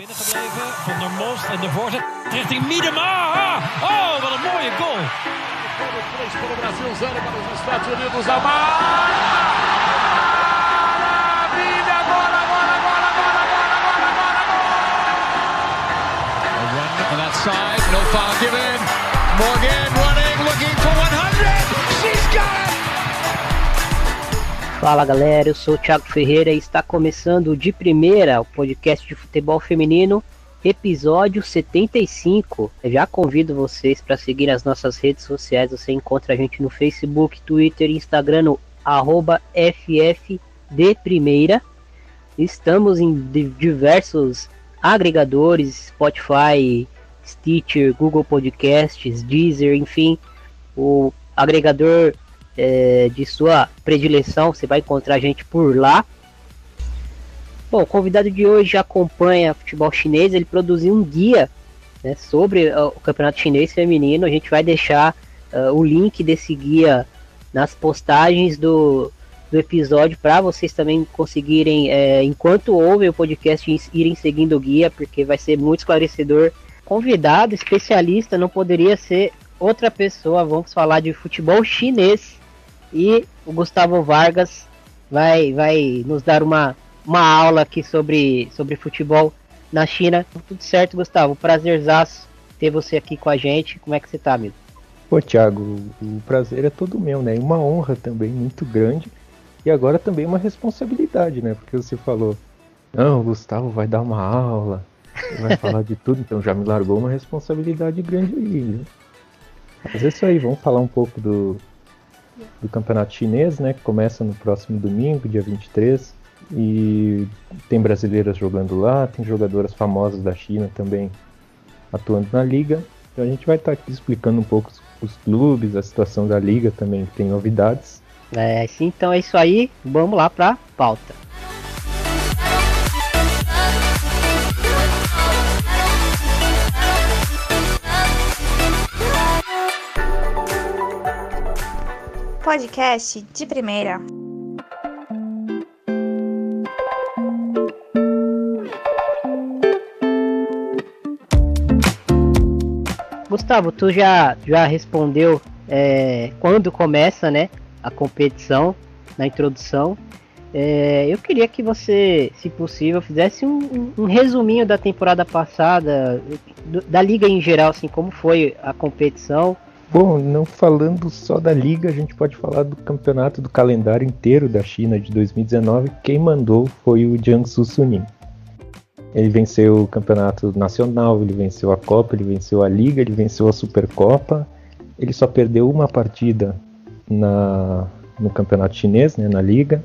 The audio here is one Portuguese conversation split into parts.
binnengebleven. Van der Most en de voorzet richting Miedema. Oh, wat een mooie goal. Para o Brasil, zero para os Estados Unidos. Amar! Maravilha! Agora, agora, agora, agora, agora, agora, agora! A run on that side, no foul given. Morgan Fala galera, eu sou o Thiago Ferreira e está começando de primeira, o podcast de futebol feminino, episódio 75. Eu já convido vocês para seguir as nossas redes sociais. Você encontra a gente no Facebook, Twitter Instagram no arroba FFDprimeira. Estamos em diversos agregadores, Spotify, Stitcher, Google Podcasts, Deezer, enfim, o agregador é, de sua predileção, você vai encontrar a gente por lá. Bom, o convidado de hoje acompanha futebol chinês, ele produziu um guia né, sobre o campeonato chinês feminino. A gente vai deixar uh, o link desse guia nas postagens do, do episódio para vocês também conseguirem, é, enquanto ouvem o podcast, irem seguindo o guia, porque vai ser muito esclarecedor. Convidado, especialista, não poderia ser outra pessoa. Vamos falar de futebol chinês e o Gustavo Vargas vai, vai nos dar uma, uma aula aqui sobre, sobre futebol na China. Tudo certo, Gustavo? Prazerzaço ter você aqui com a gente. Como é que você tá, amigo? Pô, Thiago, o prazer é todo meu, né? E uma honra também muito grande. E agora também uma responsabilidade, né? Porque você falou, não, o Gustavo vai dar uma aula, vai falar de tudo, então já me largou uma responsabilidade grande aí, né? Mas é isso aí, vamos falar um pouco do, do campeonato chinês, né? Que começa no próximo domingo, dia 23. E tem brasileiras jogando lá, tem jogadoras famosas da China também atuando na liga. Então a gente vai estar aqui explicando um pouco os, os clubes, a situação da liga também, tem novidades. É, sim, então é isso aí. Vamos lá para pauta. Podcast de primeira. Gustavo, tu já, já respondeu é, quando começa né, a competição, na introdução. É, eu queria que você, se possível, fizesse um, um resuminho da temporada passada, do, da liga em geral, assim, como foi a competição. Bom, não falando só da liga, a gente pode falar do campeonato do calendário inteiro da China de 2019. Quem mandou foi o Jiangsu Suning. Ele venceu o campeonato nacional, ele venceu a Copa, ele venceu a Liga, ele venceu a Supercopa. Ele só perdeu uma partida na, no campeonato chinês, né, na Liga,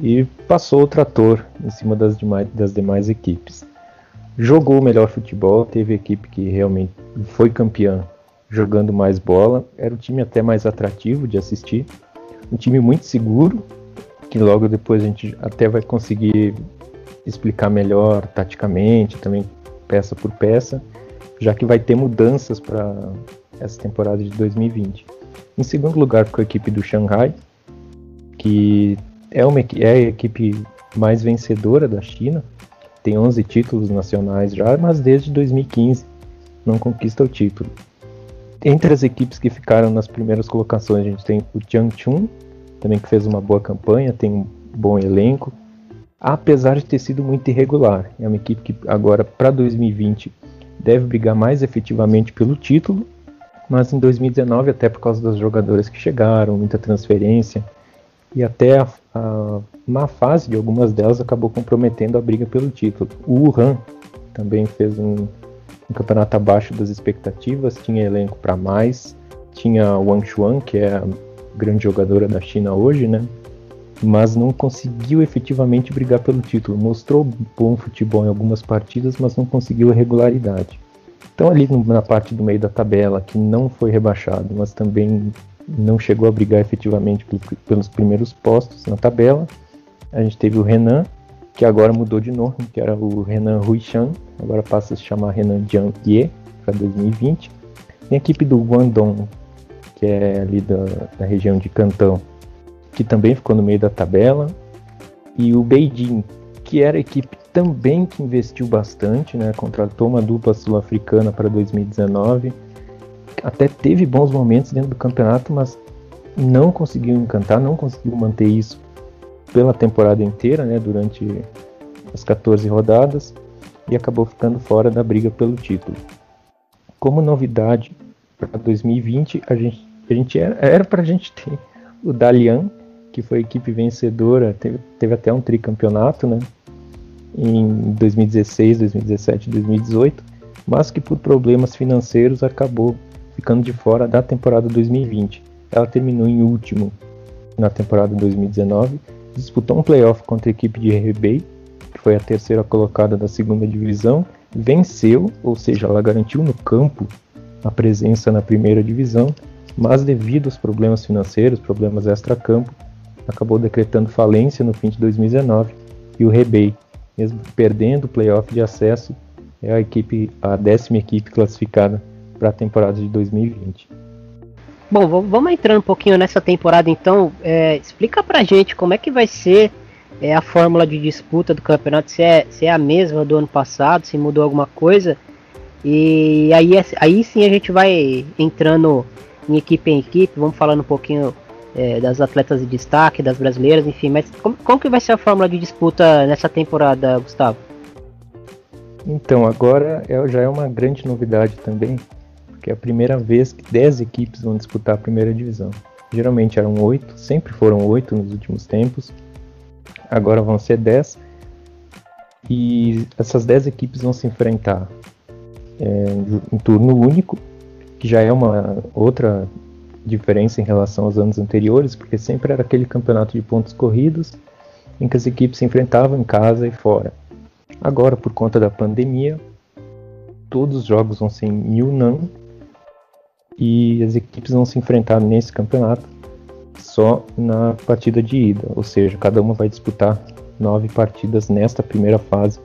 e passou o trator em cima das demais, das demais equipes. Jogou o melhor futebol, teve equipe que realmente foi campeã jogando mais bola. Era um time até mais atrativo de assistir. Um time muito seguro, que logo depois a gente até vai conseguir explicar melhor taticamente, também peça por peça, já que vai ter mudanças para essa temporada de 2020. Em segundo lugar ficou a equipe do Shanghai, que é, uma, é a equipe mais vencedora da China, tem 11 títulos nacionais já, mas desde 2015 não conquista o título. Entre as equipes que ficaram nas primeiras colocações, a gente tem o Jiangchun, também que fez uma boa campanha, tem um bom elenco, apesar de ter sido muito irregular. É uma equipe que agora, para 2020, deve brigar mais efetivamente pelo título, mas em 2019, até por causa das jogadoras que chegaram, muita transferência, e até a, a má fase de algumas delas acabou comprometendo a briga pelo título. O Wuhan também fez um, um campeonato abaixo das expectativas, tinha elenco para mais, tinha Wang Chuan, que é a grande jogadora da China hoje, né? mas não conseguiu efetivamente brigar pelo título. Mostrou bom futebol em algumas partidas, mas não conseguiu a regularidade. Então, ali na parte do meio da tabela, que não foi rebaixado, mas também não chegou a brigar efetivamente pelos primeiros postos na tabela, a gente teve o Renan, que agora mudou de nome, que era o Renan Ruichan, agora passa a se chamar Renan Jiang Ye para 2020. Tem a equipe do Guangdong, que é ali da, da região de Cantão, que também ficou no meio da tabela, e o Beijing, que era a equipe também que investiu bastante, né? Contratou uma dupla sul-africana para 2019. Até teve bons momentos dentro do campeonato, mas não conseguiu encantar, não conseguiu manter isso pela temporada inteira, né? Durante as 14 rodadas e acabou ficando fora da briga pelo título. Como novidade para 2020, a gente, a gente era para a gente ter o Dalian, que foi a equipe vencedora, teve, teve até um tricampeonato, né? Em 2016, 2017, 2018, mas que por problemas financeiros acabou ficando de fora da temporada 2020. Ela terminou em último na temporada 2019, disputou um playoff contra a equipe de Rebay, que foi a terceira colocada da segunda divisão, venceu, ou seja, ela garantiu no campo a presença na primeira divisão, mas devido aos problemas financeiros, problemas extra-campo, acabou decretando falência no fim de 2019 e o Rebay, mesmo perdendo o playoff de acesso, é a equipe, a décima equipe classificada para a temporada de 2020. Bom, vamos entrando um pouquinho nessa temporada então. É, explica pra gente como é que vai ser é, a fórmula de disputa do campeonato, se é, se é a mesma do ano passado, se mudou alguma coisa. E aí, aí sim a gente vai entrando em equipe em equipe, vamos falando um pouquinho é, das atletas de destaque, das brasileiras, enfim. Mas como, como que vai ser a fórmula de disputa nessa temporada, Gustavo? Então, agora é, já é uma grande novidade também, é a primeira vez que 10 equipes vão disputar a primeira divisão. Geralmente eram 8, sempre foram 8 nos últimos tempos, agora vão ser 10. E essas 10 equipes vão se enfrentar é, em turno único, que já é uma outra diferença em relação aos anos anteriores, porque sempre era aquele campeonato de pontos corridos em que as equipes se enfrentavam em casa e fora. Agora, por conta da pandemia, todos os jogos vão ser em Yunnan e as equipes vão se enfrentar nesse campeonato só na partida de ida, ou seja, cada uma vai disputar nove partidas nesta primeira fase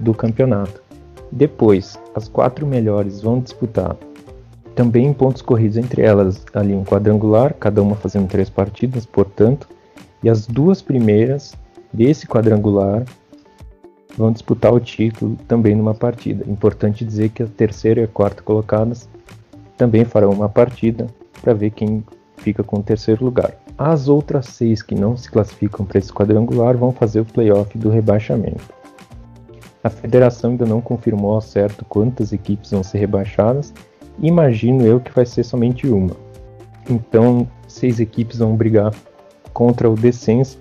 do campeonato. Depois, as quatro melhores vão disputar também pontos corridos entre elas ali um quadrangular, cada uma fazendo três partidas, portanto, e as duas primeiras desse quadrangular vão disputar o título também numa partida. Importante dizer que a terceira e a quarta colocadas também farão uma partida para ver quem fica com o terceiro lugar. As outras seis que não se classificam para esse quadrangular vão fazer o playoff do rebaixamento. A federação ainda não confirmou ao certo quantas equipes vão ser rebaixadas, imagino eu que vai ser somente uma. Então, seis equipes vão brigar contra o descenso.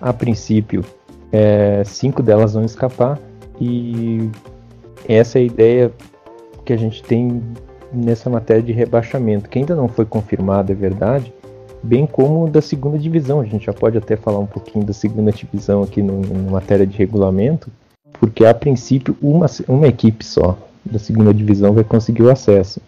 A princípio, é, cinco delas vão escapar e essa é a ideia que a gente tem nessa matéria de rebaixamento, que ainda não foi confirmada, é verdade, bem como da segunda divisão. A gente já pode até falar um pouquinho da segunda divisão aqui no, na matéria de regulamento, porque a princípio uma, uma equipe só da segunda divisão vai conseguir o acesso.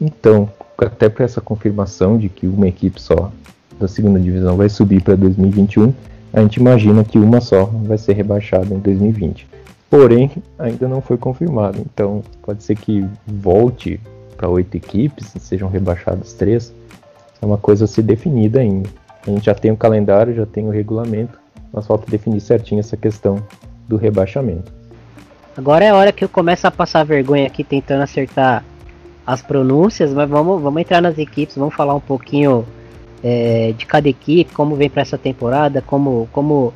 Então, até para essa confirmação de que uma equipe só da segunda divisão vai subir para 2021, a gente imagina que uma só vai ser rebaixada em 2020. Porém, ainda não foi confirmado, então pode ser que volte para oito equipes, sejam rebaixadas três, é uma coisa a ser definida ainda. A gente já tem o calendário, já tem o regulamento, mas falta definir certinho essa questão do rebaixamento. Agora é a hora que eu começo a passar vergonha aqui tentando acertar as pronúncias, mas vamos, vamos entrar nas equipes, vamos falar um pouquinho é, de cada equipe, como vem para essa temporada, como, como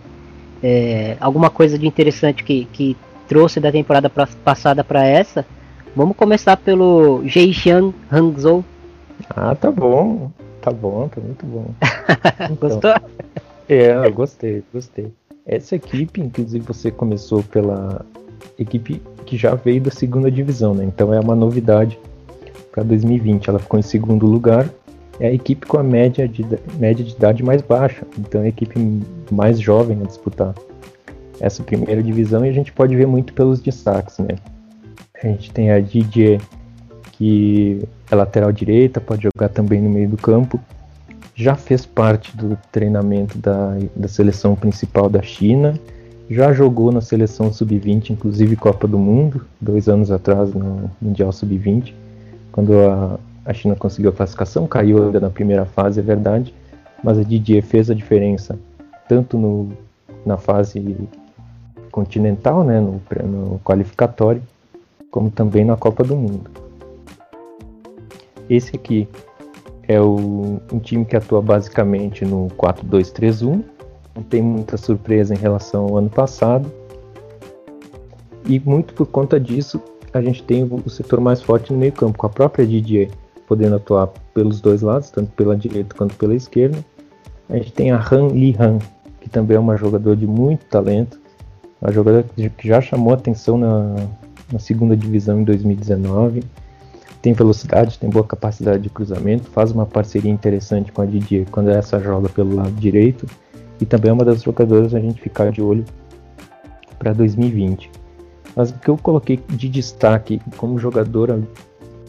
é, alguma coisa de interessante que, que trouxe da temporada pra, passada para essa. Vamos começar pelo Zhejiang Hangzhou. Ah, tá bom. Tá bom, tá muito bom. Então, Gostou? É, eu gostei, gostei. Essa equipe, inclusive, você começou pela equipe que já veio da segunda divisão, né? Então é uma novidade para 2020. Ela ficou em segundo lugar. É a equipe com a média de, média de idade mais baixa. Então é a equipe mais jovem a disputar essa primeira divisão e a gente pode ver muito pelos destaques, né? A gente tem a Didier, que é lateral direita, pode jogar também no meio do campo. Já fez parte do treinamento da, da seleção principal da China. Já jogou na seleção sub-20, inclusive Copa do Mundo, dois anos atrás no Mundial Sub-20, quando a, a China conseguiu a classificação, caiu ainda na primeira fase, é verdade, mas a Didier fez a diferença tanto no, na fase continental, né, no, no qualificatório, como também na Copa do Mundo. Esse aqui é o, um time que atua basicamente no 4-2-3-1, não tem muita surpresa em relação ao ano passado, e muito por conta disso a gente tem o setor mais forte no meio campo, com a própria Didier podendo atuar pelos dois lados, tanto pela direita quanto pela esquerda. A gente tem a Han Li Han, que também é uma jogadora de muito talento, uma jogadora que já chamou atenção na, na segunda divisão em 2019. Tem velocidade, tem boa capacidade de cruzamento, faz uma parceria interessante com a Didier quando essa joga pelo lado direito. E também é uma das jogadoras a gente ficar de olho para 2020. Mas o que eu coloquei de destaque como jogadora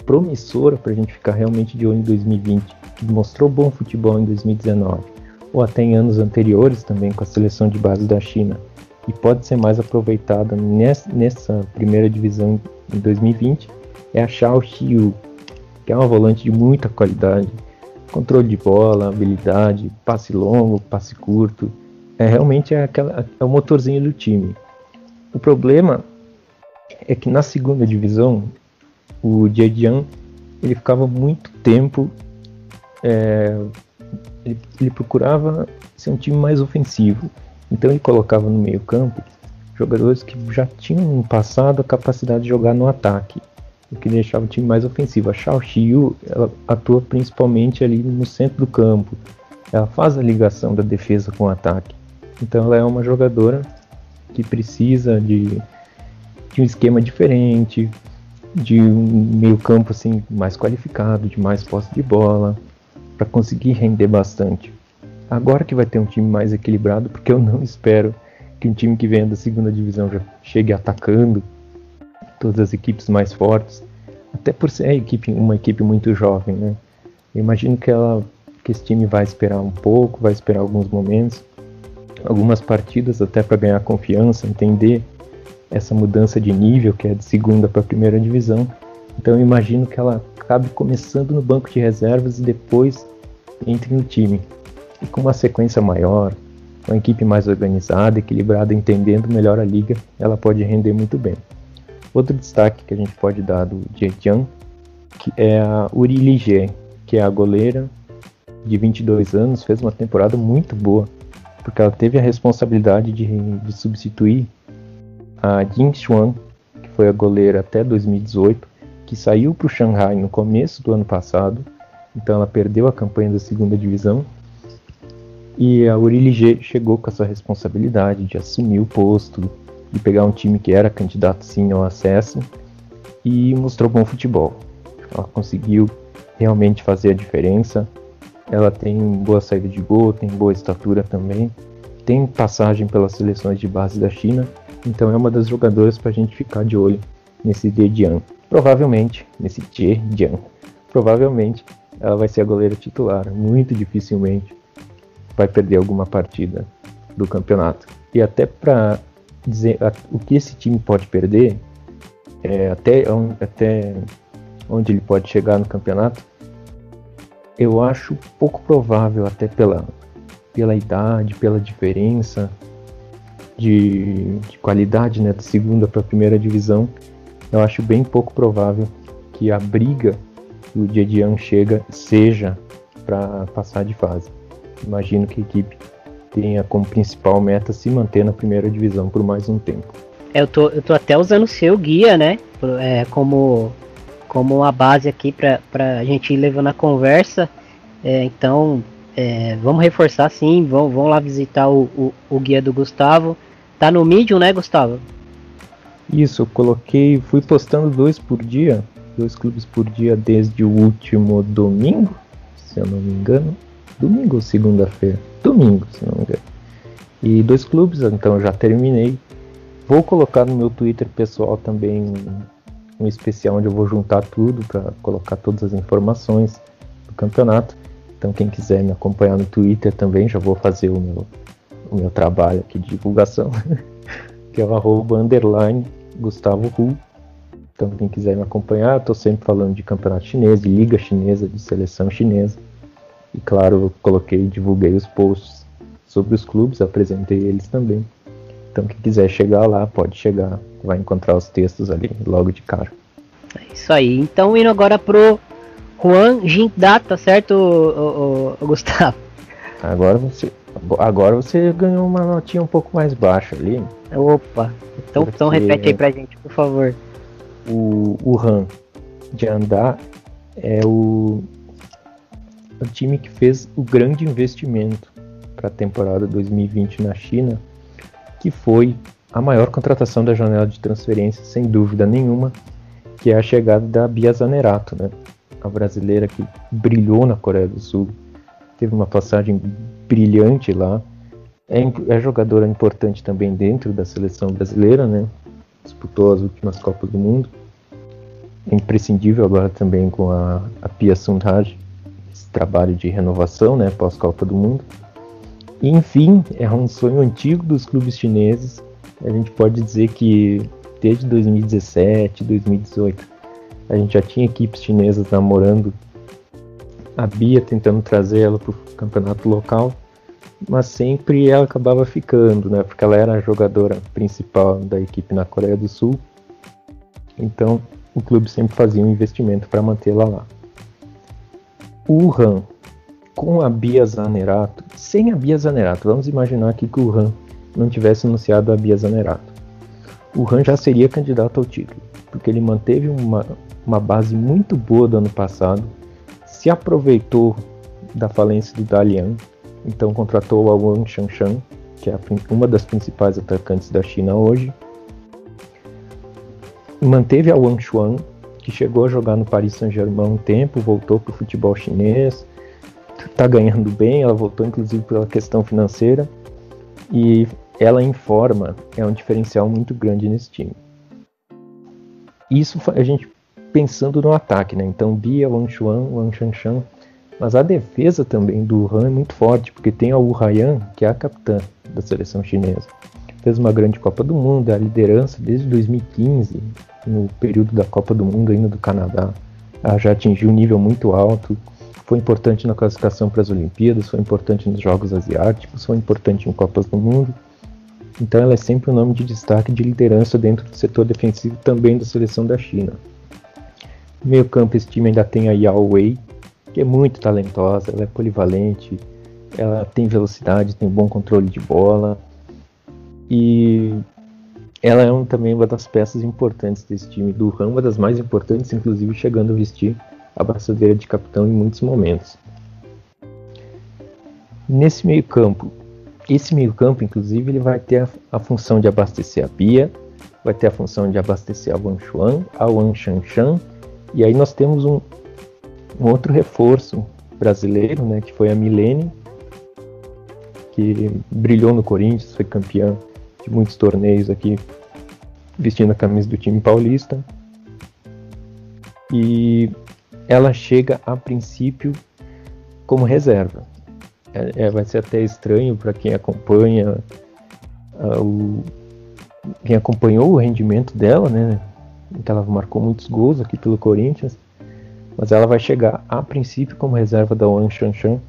promissora para a gente ficar realmente de olho em 2020, que mostrou bom futebol em 2019, ou até em anos anteriores também com a seleção de base da China, e pode ser mais aproveitada nessa, primeira divisão em 2020, é a Xiao Xiu, que é uma volante de muita qualidade, controle de bola, habilidade, passe longo, passe curto, é realmente é, aquela, é o motorzinho do time. O problema é que na segunda divisão o Jian ele ficava muito tempo é, ele, ele, procurava ser um time mais ofensivo então ele colocava no meio campo jogadores que já tinham no passado a capacidade de jogar no ataque o que deixava o time mais ofensivo. A Xiao Xiu ela atua principalmente ali no centro do campo. Ela faz a ligação da defesa com o ataque. Então ela é uma jogadora que precisa de, de um esquema diferente de um meio-campo assim mais qualificado, de mais posse de bola, para conseguir render bastante. Agora que vai ter um time mais equilibrado, porque eu não espero que um time que venha da segunda divisão já chegue atacando todas as equipes mais fortes, até por ser equipe, uma equipe muito jovem, né? Eu imagino que ela que esse time vai esperar um pouco, vai esperar alguns momentos, algumas partidas até para ganhar confiança, entender essa mudança de nível, que é de segunda para primeira divisão. Então eu imagino que ela acabe começando no banco de reservas e depois entre no time. E com uma sequência maior, com a equipe mais organizada, equilibrada, entendendo melhor a liga, ela pode render muito bem. Outro destaque que a gente pode dar do Zhejiang que é a Uri Ligier, que é a goleira de 22 anos, fez uma temporada muito boa, porque ela teve a responsabilidade de, de substituir a Jing Xuan, que foi a goleira até 2018, que saiu para o Shanghai no começo do ano passado, então ela perdeu a campanha da segunda divisão. E a Uri chegou com essa responsabilidade de assumir o posto, de pegar um time que era candidato sim ao acesso e mostrou bom futebol. Ela conseguiu realmente fazer a diferença. Ela tem boa saída de gol, tem boa estatura também, tem passagem pelas seleções de base da China então é uma das jogadoras para a gente ficar de olho nesse Dian. Provavelmente, nesse Dian. Provavelmente ela vai ser a goleira titular. Muito dificilmente vai perder alguma partida do campeonato. E até para dizer o que esse time pode perder, é, até, até onde ele pode chegar no campeonato, eu acho pouco provável, até pela, pela idade, pela diferença de, de qualidade né, da segunda para a primeira divisão, eu acho bem pouco provável que a briga que o Jedian chega seja para passar de fase. Imagino que a equipe tenha como principal meta se manter na primeira divisão por mais um tempo. Eu tô, eu tô até usando o seu guia, né? É, como, como uma base aqui para a gente ir levando a conversa. É, então, é, vamos reforçar sim, vamos, vamos lá visitar o, o, o guia do Gustavo. Tá no Medium, né, Gustavo? Isso, eu coloquei, fui postando dois por dia, dois clubes por dia desde o último domingo, se eu não me engano. Domingo ou segunda-feira? Domingo, se não me engano. E dois clubes, então já terminei. Vou colocar no meu Twitter pessoal também um, um especial onde eu vou juntar tudo para colocar todas as informações do campeonato. Então quem quiser me acompanhar no Twitter também, já vou fazer o meu o meu trabalho aqui de divulgação, que é o arroba underline Gustavo Hu. Então quem quiser me acompanhar, estou sempre falando de campeonato chinês, de liga chinesa, de seleção chinesa. E claro, eu coloquei, divulguei os posts sobre os clubes, apresentei eles também. Então quem quiser chegar lá, pode chegar, vai encontrar os textos ali logo de cara. É isso aí. Então indo agora pro Juan Gindata, certo, o, o, o Gustavo? Agora você, agora você ganhou uma notinha um pouco mais baixa ali. Opa, então, então repete aí pra gente, por favor. O, o Han de andar é o, o time que fez o grande investimento para a temporada 2020 na China, que foi a maior contratação da janela de transferência, sem dúvida nenhuma, que é a chegada da Bia Zanerato, né? a brasileira que brilhou na Coreia do Sul, teve uma passagem brilhante lá, é, é jogadora importante também dentro da seleção brasileira, né? disputou as últimas Copas do Mundo, é imprescindível agora também com a, a Pia Sundhage, trabalho de renovação né, pós-Copa do Mundo. E, enfim, é um sonho antigo dos clubes chineses. A gente pode dizer que desde 2017, 2018, a gente já tinha equipes chinesas namorando a Bia, tentando trazer ela para o campeonato local, mas sempre ela acabava ficando, né? Porque ela era a jogadora principal da equipe na Coreia do Sul. Então, o clube sempre fazia um investimento para mantê-la lá. O Han, com a Bia Zanerato, sem a Bia Zanerato, vamos imaginar aqui que o Han não tivesse anunciado a Bia Zanerato. O Han já seria candidato ao título, porque ele manteve uma, uma base muito boa do ano passado, se aproveitou da falência do Dalian, então contratou a Wang Shanshan, que é uma das principais atacantes da China hoje, manteve a Wang Chuan, que chegou a jogar no Paris Saint-Germain um tempo, voltou para o futebol chinês, está ganhando bem, ela voltou inclusive pela questão financeira, e ela em forma é um diferencial muito grande nesse time. Isso a gente pensando no ataque, né? Então Bia, Wang Chuan, Wang Shanshan, mas a defesa também do Han é muito forte, porque tem a Wu Haiyan, que é a capitã da seleção chinesa. Fez uma grande Copa do Mundo, é a liderança desde 2015, no período da Copa do Mundo ainda do Canadá. Já atingiu um nível muito alto, foi importante na classificação para as Olimpíadas, foi importante nos Jogos Asiáticos, foi importante em Copas do Mundo. Então ela é sempre um nome de destaque de liderança dentro do setor defensivo também da seleção da China. No meio campo esse time ainda tem a Yao Wei, que é muito talentosa, ela é polivalente, ela tem velocidade, tem bom controle de bola. E ela é um, também uma das peças importantes desse time do RAM, uma das mais importantes, inclusive chegando a vestir a braçadeira de capitão em muitos momentos. Nesse meio campo, esse meio campo, inclusive, ele vai ter a, a, função de abastecer a Bia, vai ter a função de abastecer a Wang Xuan, a Wang Shanshan, e aí nós temos um, um outro reforço brasileiro, né, que foi a Milene, que brilhou no Corinthians, foi campeã de muitos torneios aqui, vestindo a camisa do time paulista. E ela chega a princípio como reserva. É, é vai ser até estranho para quem acompanha uh, o, quem acompanhou o rendimento dela, né? Que ela marcou muitos gols aqui pelo Corinthians, mas ela vai chegar a princípio como reserva da Wang Shanshan,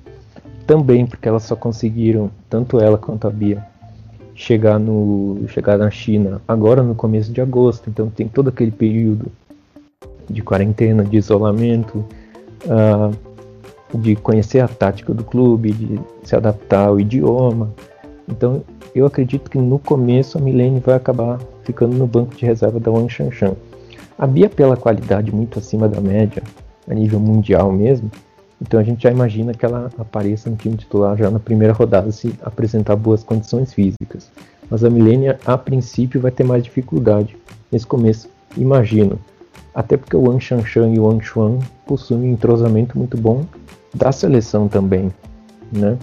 também porque elas só conseguiram tanto ela quanto a Bia chegar no chegar na China agora no começo de agosto, então tem todo aquele período de quarentena, de isolamento, uh, de conhecer a tática do clube, de se adaptar ao idioma. Então eu acredito que no começo a Milene vai acabar ficando no banco de reserva da Wang Shanshan. A Bia pela qualidade muito acima da média, a nível mundial mesmo, então a gente já imagina que ela apareça no time titular já na primeira rodada se apresentar boas condições físicas. Mas a Milênia, a princípio, vai ter mais dificuldade nesse começo, imagino. Até porque o Wang Shanshan e o Wang Chuan possuem um entrosamento muito bom da seleção também, né?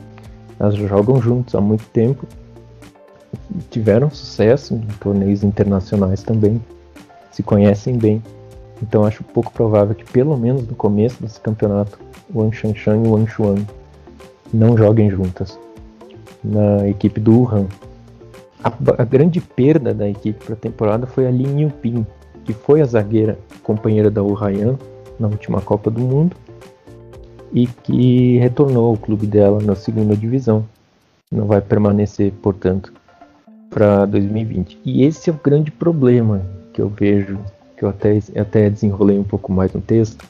Elas jogam juntos há muito tempo, tiveram sucesso em torneios internacionais também, se conhecem bem. Então acho pouco provável que pelo menos no começo desse campeonato Wang Shanshan e Wang Chuan não joguem juntas na equipe do Wuhan. A, a grande perda da equipe para a temporada foi a Lin Yuping, que foi a zagueira companheira da Wu na última Copa do Mundo e que retornou ao clube dela na segunda divisão. Não vai permanecer, portanto, para 2020. E esse é o grande problema que eu vejo, que eu até, até desenrolei um pouco mais no texto,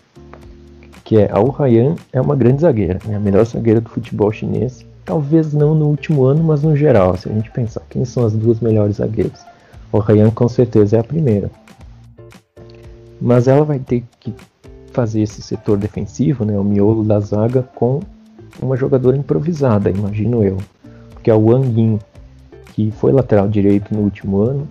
que é a Ryan é uma grande zagueira, é a melhor zagueira do futebol chinês. Talvez não no último ano, mas no geral, se a gente pensar quem são as duas melhores zagueiras. O Ryan com certeza é a primeira. Mas ela vai ter que fazer esse setor defensivo, né, o miolo da zaga, com uma jogadora improvisada, imagino eu. Porque a Wang Yin, que foi lateral direito no último ano,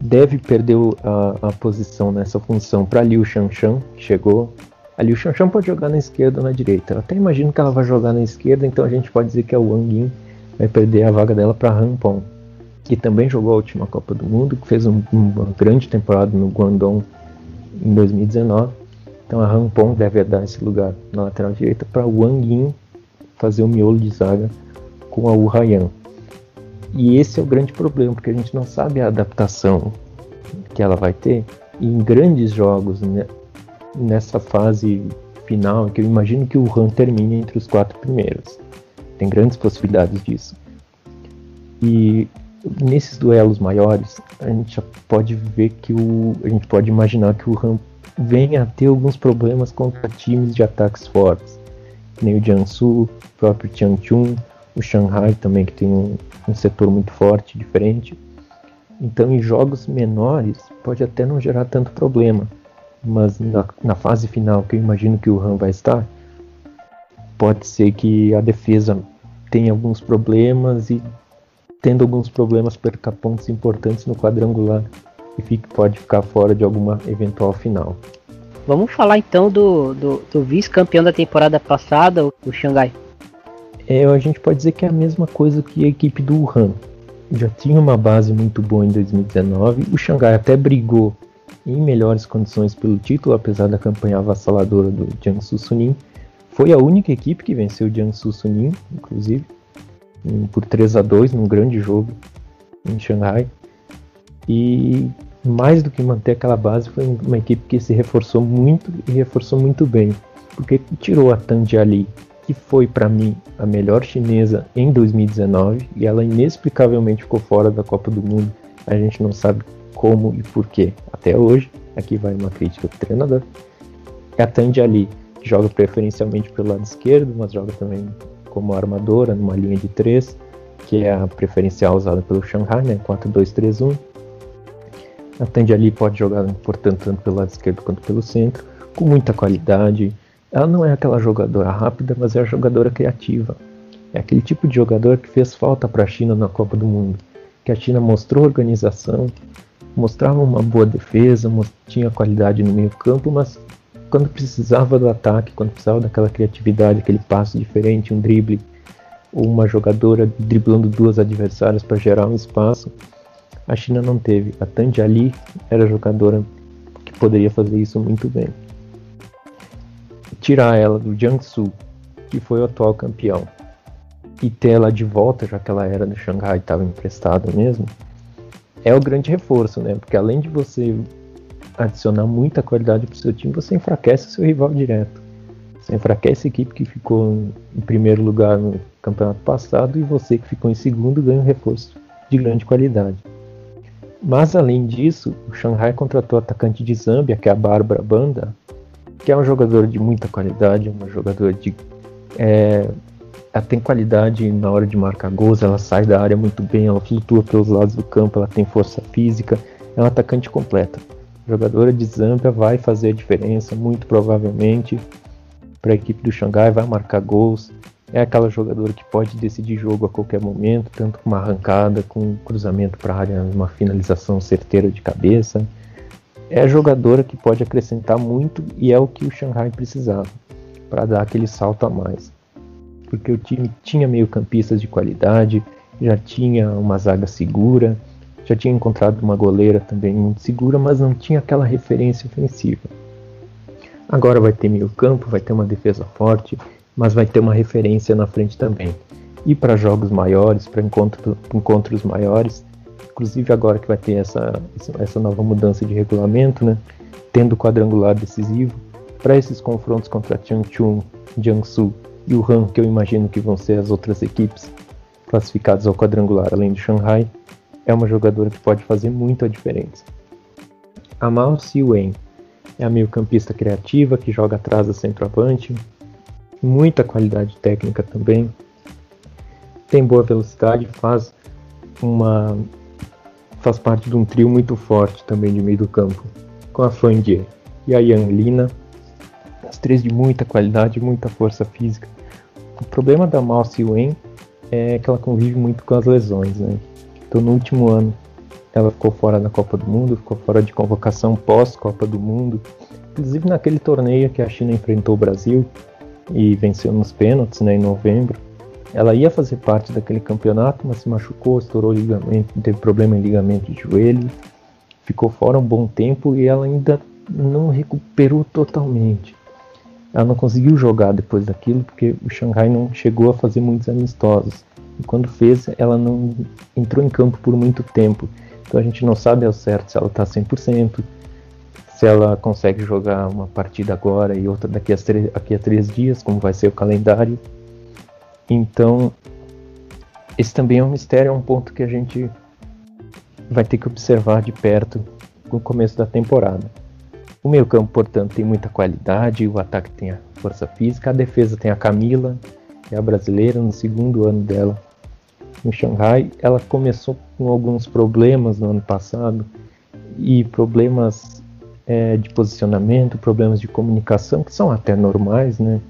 deve perder a, a posição nessa função para Liu Shanshan, que chegou. A Liu Shanshan pode jogar na esquerda ou na direita. Eu até imagino que ela vai jogar na esquerda, então a gente pode dizer que a Wang Yin vai perder a vaga dela para Han Pong, que também jogou a última Copa do Mundo, que fez um, uma grande temporada no Guangdong em 2019. Então a Han Pong deve dar esse lugar na lateral direita para Wang Yin fazer o miolo de zaga com a Wu Ryan. E esse é o grande problema, porque a gente não sabe a adaptação que ela vai ter. E em grandes jogos, né, nessa fase final, que eu imagino que o Han termine entre os quatro primeiros. Tem grandes possibilidades disso. E nesses duelos maiores, a gente já pode ver que o. A gente pode imaginar que o Han venha a ter alguns problemas contra times de ataques fortes. Nem o Jiangsu, o próprio Changchun, o Shanghai também, que tem um, um setor muito forte, diferente. Então, em jogos menores, pode até não gerar tanto problema, mas na, na fase final, que eu imagino que o Han vai estar, pode ser que a defesa tenha alguns problemas e, tendo alguns problemas, perca pontos importantes no quadrangular e fique, pode ficar fora de alguma eventual final. Vamos falar então do, do, do vice-campeão da temporada passada, o Xangai é, a gente pode dizer que é a mesma coisa que a equipe do Wuhan. Já tinha uma base muito boa em 2019. O Xangai até brigou em melhores condições pelo título, apesar da campanha avassaladora do Jiangsu Suning. Foi a única equipe que venceu o Jiangsu Suning, inclusive, por 3 a 2 num grande jogo em Xangai. E mais do que manter aquela base, foi uma equipe que se reforçou muito e reforçou muito bem, porque tirou a Tanji Ali, que foi para mim a melhor chinesa em 2019 e ela inexplicavelmente ficou fora da Copa do Mundo. A gente não sabe como e porquê até hoje. Aqui vai uma crítica do treinador. A Tandy Ali, joga preferencialmente pelo lado esquerdo, mas joga também como armadora numa linha de três, que é a preferencial usada pelo Shanghai, né? 4-2-3-1. A Tandy Ali pode jogar, portanto, tanto pelo lado esquerdo quanto pelo centro, com muita qualidade ela não é aquela jogadora rápida, mas é a jogadora criativa. É aquele tipo de jogador que fez falta para a China na Copa do Mundo. Que a China mostrou organização, mostrava uma boa defesa, tinha qualidade no meio-campo, mas quando precisava do ataque, quando precisava daquela criatividade, aquele passo diferente, um drible, ou uma jogadora driblando duas adversárias para gerar um espaço, a China não teve. A Tanji Ali era jogadora que poderia fazer isso muito bem tirar ela do Jiangsu, que foi o atual campeão, e ter ela de volta, já que ela era do Xangai e estava emprestada mesmo, é o grande reforço, né? Porque além de você adicionar muita qualidade para o seu time, você enfraquece o seu rival direto. Você enfraquece a equipe que ficou em primeiro lugar no campeonato passado e você que ficou em segundo ganha um reforço de grande qualidade. Mas além disso, o Shanghai contratou o atacante de Zâmbia, que é a Bárbara Banda, que é um jogador de muita qualidade, uma jogadora de. É, ela tem qualidade na hora de marcar gols, ela sai da área muito bem, ela flutua pelos lados do campo, ela tem força física, é um atacante completa. A jogadora de Zambia vai fazer a diferença, muito provavelmente, para a equipe do Xangai, vai marcar gols. É aquela jogadora que pode decidir jogo a qualquer momento, tanto com uma arrancada, com um cruzamento para a área, uma finalização certeira de cabeça é jogadora que pode acrescentar muito e é o que o Shanghai precisava para dar aquele salto a mais. Porque o time tinha meio-campistas de qualidade, já tinha uma zaga segura, já tinha encontrado uma goleira também muito segura, mas não tinha aquela referência ofensiva. Agora vai ter meio-campo, vai ter uma defesa forte, mas vai ter uma referência na frente também. E para jogos maiores, para encontro, encontros maiores, inclusive agora que vai ter essa, essa nova mudança de regulamento, né, tendo quadrangular decisivo, para esses confrontos contra Changchun, Jiangsu e o Han, que eu imagino que vão ser as outras equipes classificadas ao quadrangular, além de Shanghai, é uma jogadora que pode fazer muito a diferença. A Mao Siwen é a meio-campista criativa que joga atrás da centroavante, muita qualidade técnica também, tem boa velocidade, faz uma faz parte de um trio muito forte também de meio do campo, com a Fandier e a Yan Lina, as três de muita qualidade, muita força física. O problema da Mao Wen é que ela convive muito com as lesões, né? Então no último ano ela ficou fora da Copa do Mundo, ficou fora de convocação pós Copa do Mundo, inclusive naquele torneio que a China enfrentou o Brasil e venceu nos pênaltis, né, em novembro. Ela ia fazer parte daquele campeonato, mas se machucou, estourou ligamento, teve problema em ligamento de joelho, ficou fora um bom tempo e ela ainda não recuperou totalmente. Ela não conseguiu jogar depois daquilo porque o Xangai não chegou a fazer muitos amistosos. E quando fez, ela não entrou em campo por muito tempo. Então a gente não sabe ao certo se ela está 100%, se ela consegue jogar uma partida agora e outra daqui a, daqui a três dias, como vai ser o calendário. Então, esse também é um mistério, é um ponto que a gente vai ter que observar de perto no começo da temporada. O meio campo, portanto, tem muita qualidade, o ataque tem a força física, a defesa tem a Camila, que é a brasileira, no segundo ano dela no Xangai. Ela começou com alguns problemas no ano passado e problemas é, de posicionamento, problemas de comunicação, que são até normais, né?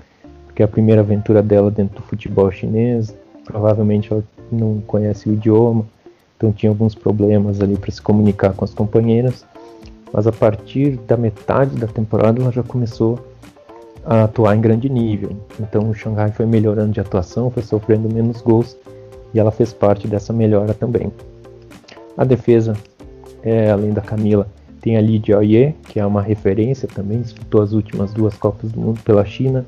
que é a primeira aventura dela dentro do futebol chinês. Provavelmente ela não conhece o idioma, então tinha alguns problemas ali para se comunicar com as companheiras. Mas a partir da metade da temporada ela já começou a atuar em grande nível. Então o Shanghai foi melhorando de atuação, foi sofrendo menos gols e ela fez parte dessa melhora também. A defesa, é, além da Camila, tem a Li Jiaoye, que é uma referência também, disputou as últimas duas Copas do Mundo pela China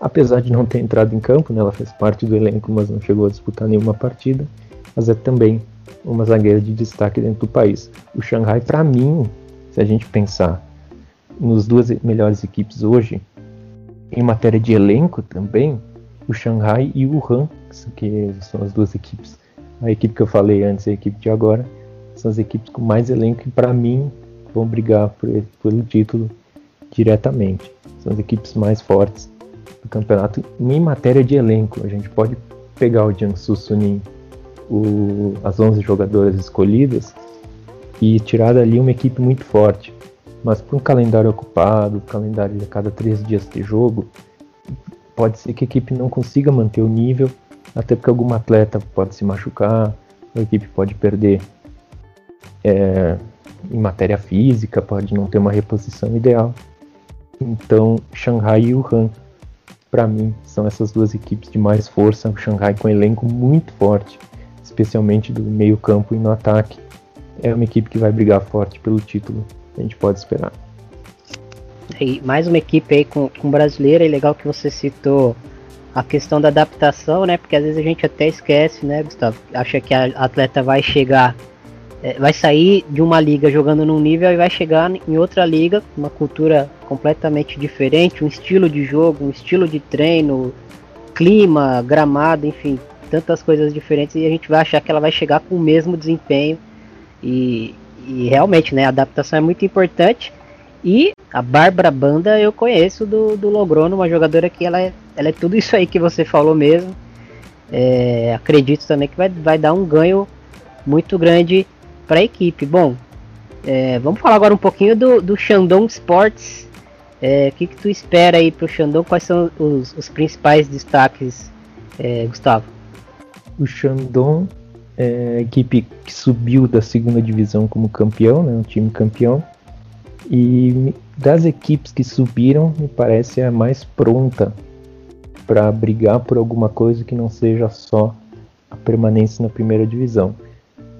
Apesar de não ter entrado em campo, né, ela fez parte do elenco, mas não chegou a disputar nenhuma partida. Mas é também uma zagueira de destaque dentro do país. O Shanghai, para mim, se a gente pensar nos duas melhores equipes hoje, em matéria de elenco também, o Shanghai e o Han, que são as duas equipes. A equipe que eu falei antes e a equipe de agora são as equipes com mais elenco e para mim vão brigar por, pelo título diretamente. São as equipes mais fortes do campeonato em matéria de elenco. A gente pode pegar o Jiangsu Suning, o, as 11 jogadoras escolhidas, e tirar dali uma equipe muito forte. Mas para um calendário ocupado, calendário de cada três dias de jogo, pode ser que a equipe não consiga manter o nível, até porque algum atleta pode se machucar, a equipe pode perder é, em matéria física, pode não ter uma reposição ideal. Então, Shanghai e Wuhan para mim, são essas duas equipes de mais força. O Xangai com um elenco muito forte, especialmente do meio-campo e no ataque. É uma equipe que vai brigar forte pelo título, a gente pode esperar. E mais uma equipe aí com, com brasileira, e legal que você citou a questão da adaptação, né? Porque às vezes a gente até esquece, né, Gustavo? Acha que a atleta vai chegar é, vai sair de uma liga jogando num nível e vai chegar em outra liga, uma cultura completamente diferente, um estilo de jogo, um estilo de treino, clima, gramado, enfim, tantas coisas diferentes e a gente vai achar que ela vai chegar com o mesmo desempenho e, e realmente, né, a adaptação é muito importante e a Bárbara Banda eu conheço do, do Logrono, uma jogadora que ela é, ela é tudo isso aí que você falou mesmo. É, acredito também que vai, vai dar um ganho muito grande para a equipe. Bom, é, vamos falar agora um pouquinho do, do Shandong Sports. É, o que, que tu espera aí para o Shandong? Quais são os, os principais destaques, é, Gustavo? O Shandong é equipe que subiu da segunda divisão como campeão, né, um time campeão. E das equipes que subiram, me parece a mais pronta para brigar por alguma coisa que não seja só a permanência na primeira divisão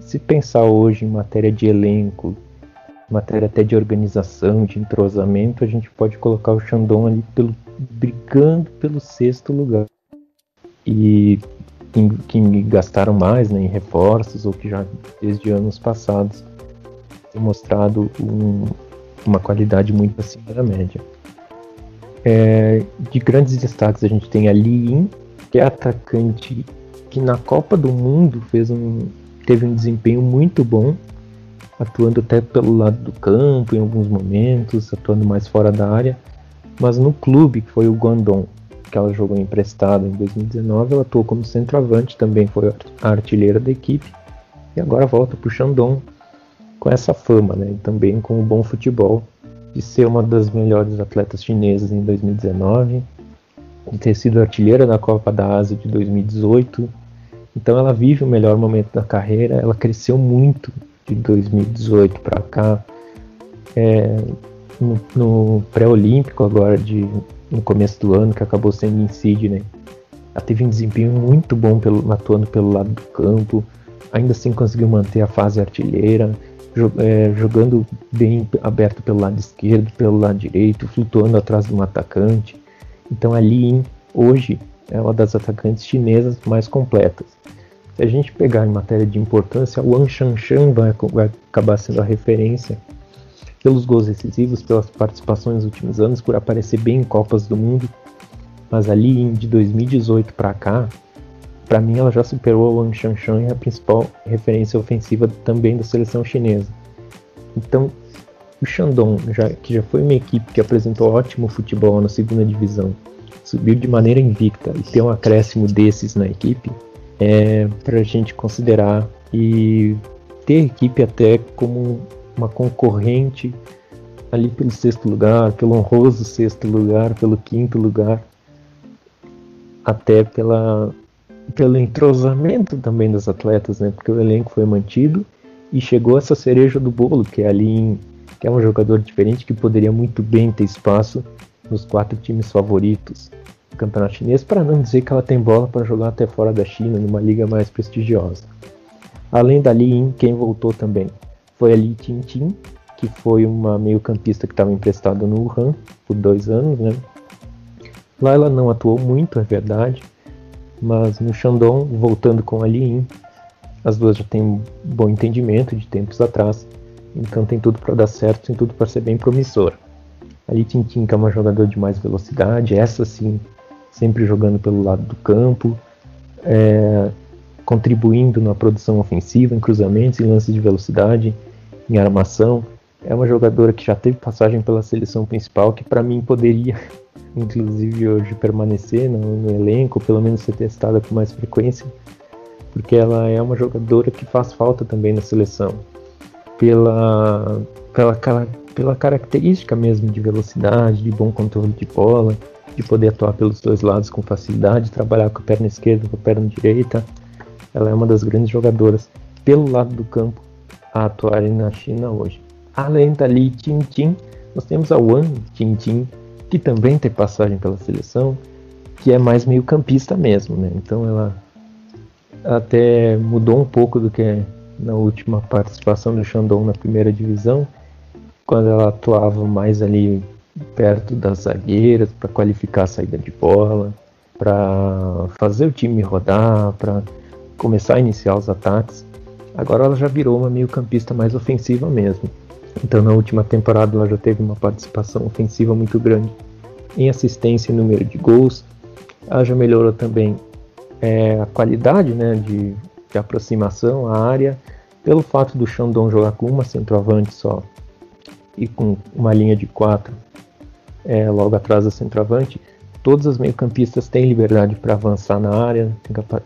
se pensar hoje em matéria de elenco, matéria até de organização, de entrosamento, a gente pode colocar o Shandong ali pelo, brigando pelo sexto lugar. E que, que gastaram mais né, em reforços, ou que já desde anos passados tem mostrado um, uma qualidade muito acima da média. É, de grandes destaques a gente tem a Li que é atacante que na Copa do Mundo fez um, teve um desempenho muito bom, atuando até pelo lado do campo em alguns momentos, atuando mais fora da área. Mas no clube, que foi o Guangdong, que ela jogou emprestada em 2019, ela atuou como centroavante, também foi a artilheira da equipe. E agora volta para o Shandong com essa fama, né? E também com o bom futebol de ser uma das melhores atletas chinesas em 2019, de ter sido artilheira da Copa da Ásia de 2018. Então ela vive o melhor momento da carreira, ela cresceu muito de 2018 para cá. É, no, no pré-olímpico agora de no começo do ano que acabou sendo em Sydney, ela teve um desempenho muito bom pelo, atuando pelo lado do campo, ainda assim conseguiu manter a fase artilheira, é, jogando bem aberto pelo lado esquerdo, pelo lado direito, flutuando atrás de um atacante. Então a Lin hoje é uma das atacantes chinesas mais completas. Se a gente pegar em matéria de importância, o Wang Shanshan vai, vai acabar sendo a referência pelos gols decisivos, pelas participações nos últimos anos, por aparecer bem em Copas do Mundo. Mas ali de 2018 para cá, para mim ela já superou a Wang Shanshan e a principal referência ofensiva também da seleção chinesa. Então, o Shandong, já, que já foi uma equipe que apresentou ótimo futebol na segunda divisão, subiu de maneira invicta e ter um acréscimo desses na equipe, é para a gente considerar e ter a equipe até como uma concorrente ali pelo sexto lugar, pelo honroso sexto lugar, pelo quinto lugar, até pela pelo entrosamento também dos atletas, né? Porque o elenco foi mantido e chegou essa cereja do bolo, que é ali que é um jogador diferente que poderia muito bem ter espaço nos quatro times favoritos do campeonato chinês, para não dizer que ela tem bola para jogar até fora da China, numa liga mais prestigiosa. Além da Li Yin, quem voltou também foi a Li Tintin, que foi uma meio-campista que estava emprestada no Wuhan por dois anos, né? Lá ela não atuou muito, é verdade, mas no Shandong, voltando com a Lin, as duas já têm um bom entendimento de tempos atrás, então tem tudo para dar certo, tem tudo para ser bem promissor. A Li Tintin, que é uma jogadora de mais velocidade, essa sim, sempre jogando pelo lado do campo, é, contribuindo na produção ofensiva, em cruzamentos, em lances de velocidade, em armação. É uma jogadora que já teve passagem pela seleção principal, que para mim poderia inclusive hoje permanecer no, no, elenco, pelo menos ser testada com mais frequência, porque ela é uma jogadora que faz falta também na seleção, pela, pela, pela característica mesmo de velocidade, de bom controle de bola, de poder atuar pelos dois lados com facilidade, trabalhar com a perna esquerda, com a perna direita. Ela é uma das grandes jogadoras pelo lado do campo a atuarem na China hoje. Além da Li Tintin, nós temos a Wang Tintin, que também tem passagem pela seleção, que é mais meio campista mesmo, né? Então ela até mudou um pouco do que é na última participação do Shandong na primeira divisão, quando ela atuava mais ali perto das zagueiras para qualificar a saída de bola, para fazer o time rodar, para começar a iniciar os ataques. Agora ela já virou uma meio campista mais ofensiva mesmo. Então na última temporada ela já teve uma participação ofensiva muito grande em assistência e número de gols. Ela já melhorou também é, a qualidade né, de, de aproximação à área, pelo fato do Shandong jogar com uma centroavante só e com uma linha de quatro é, logo atrás da centroavante, todas as meio-campistas têm liberdade para avançar na área,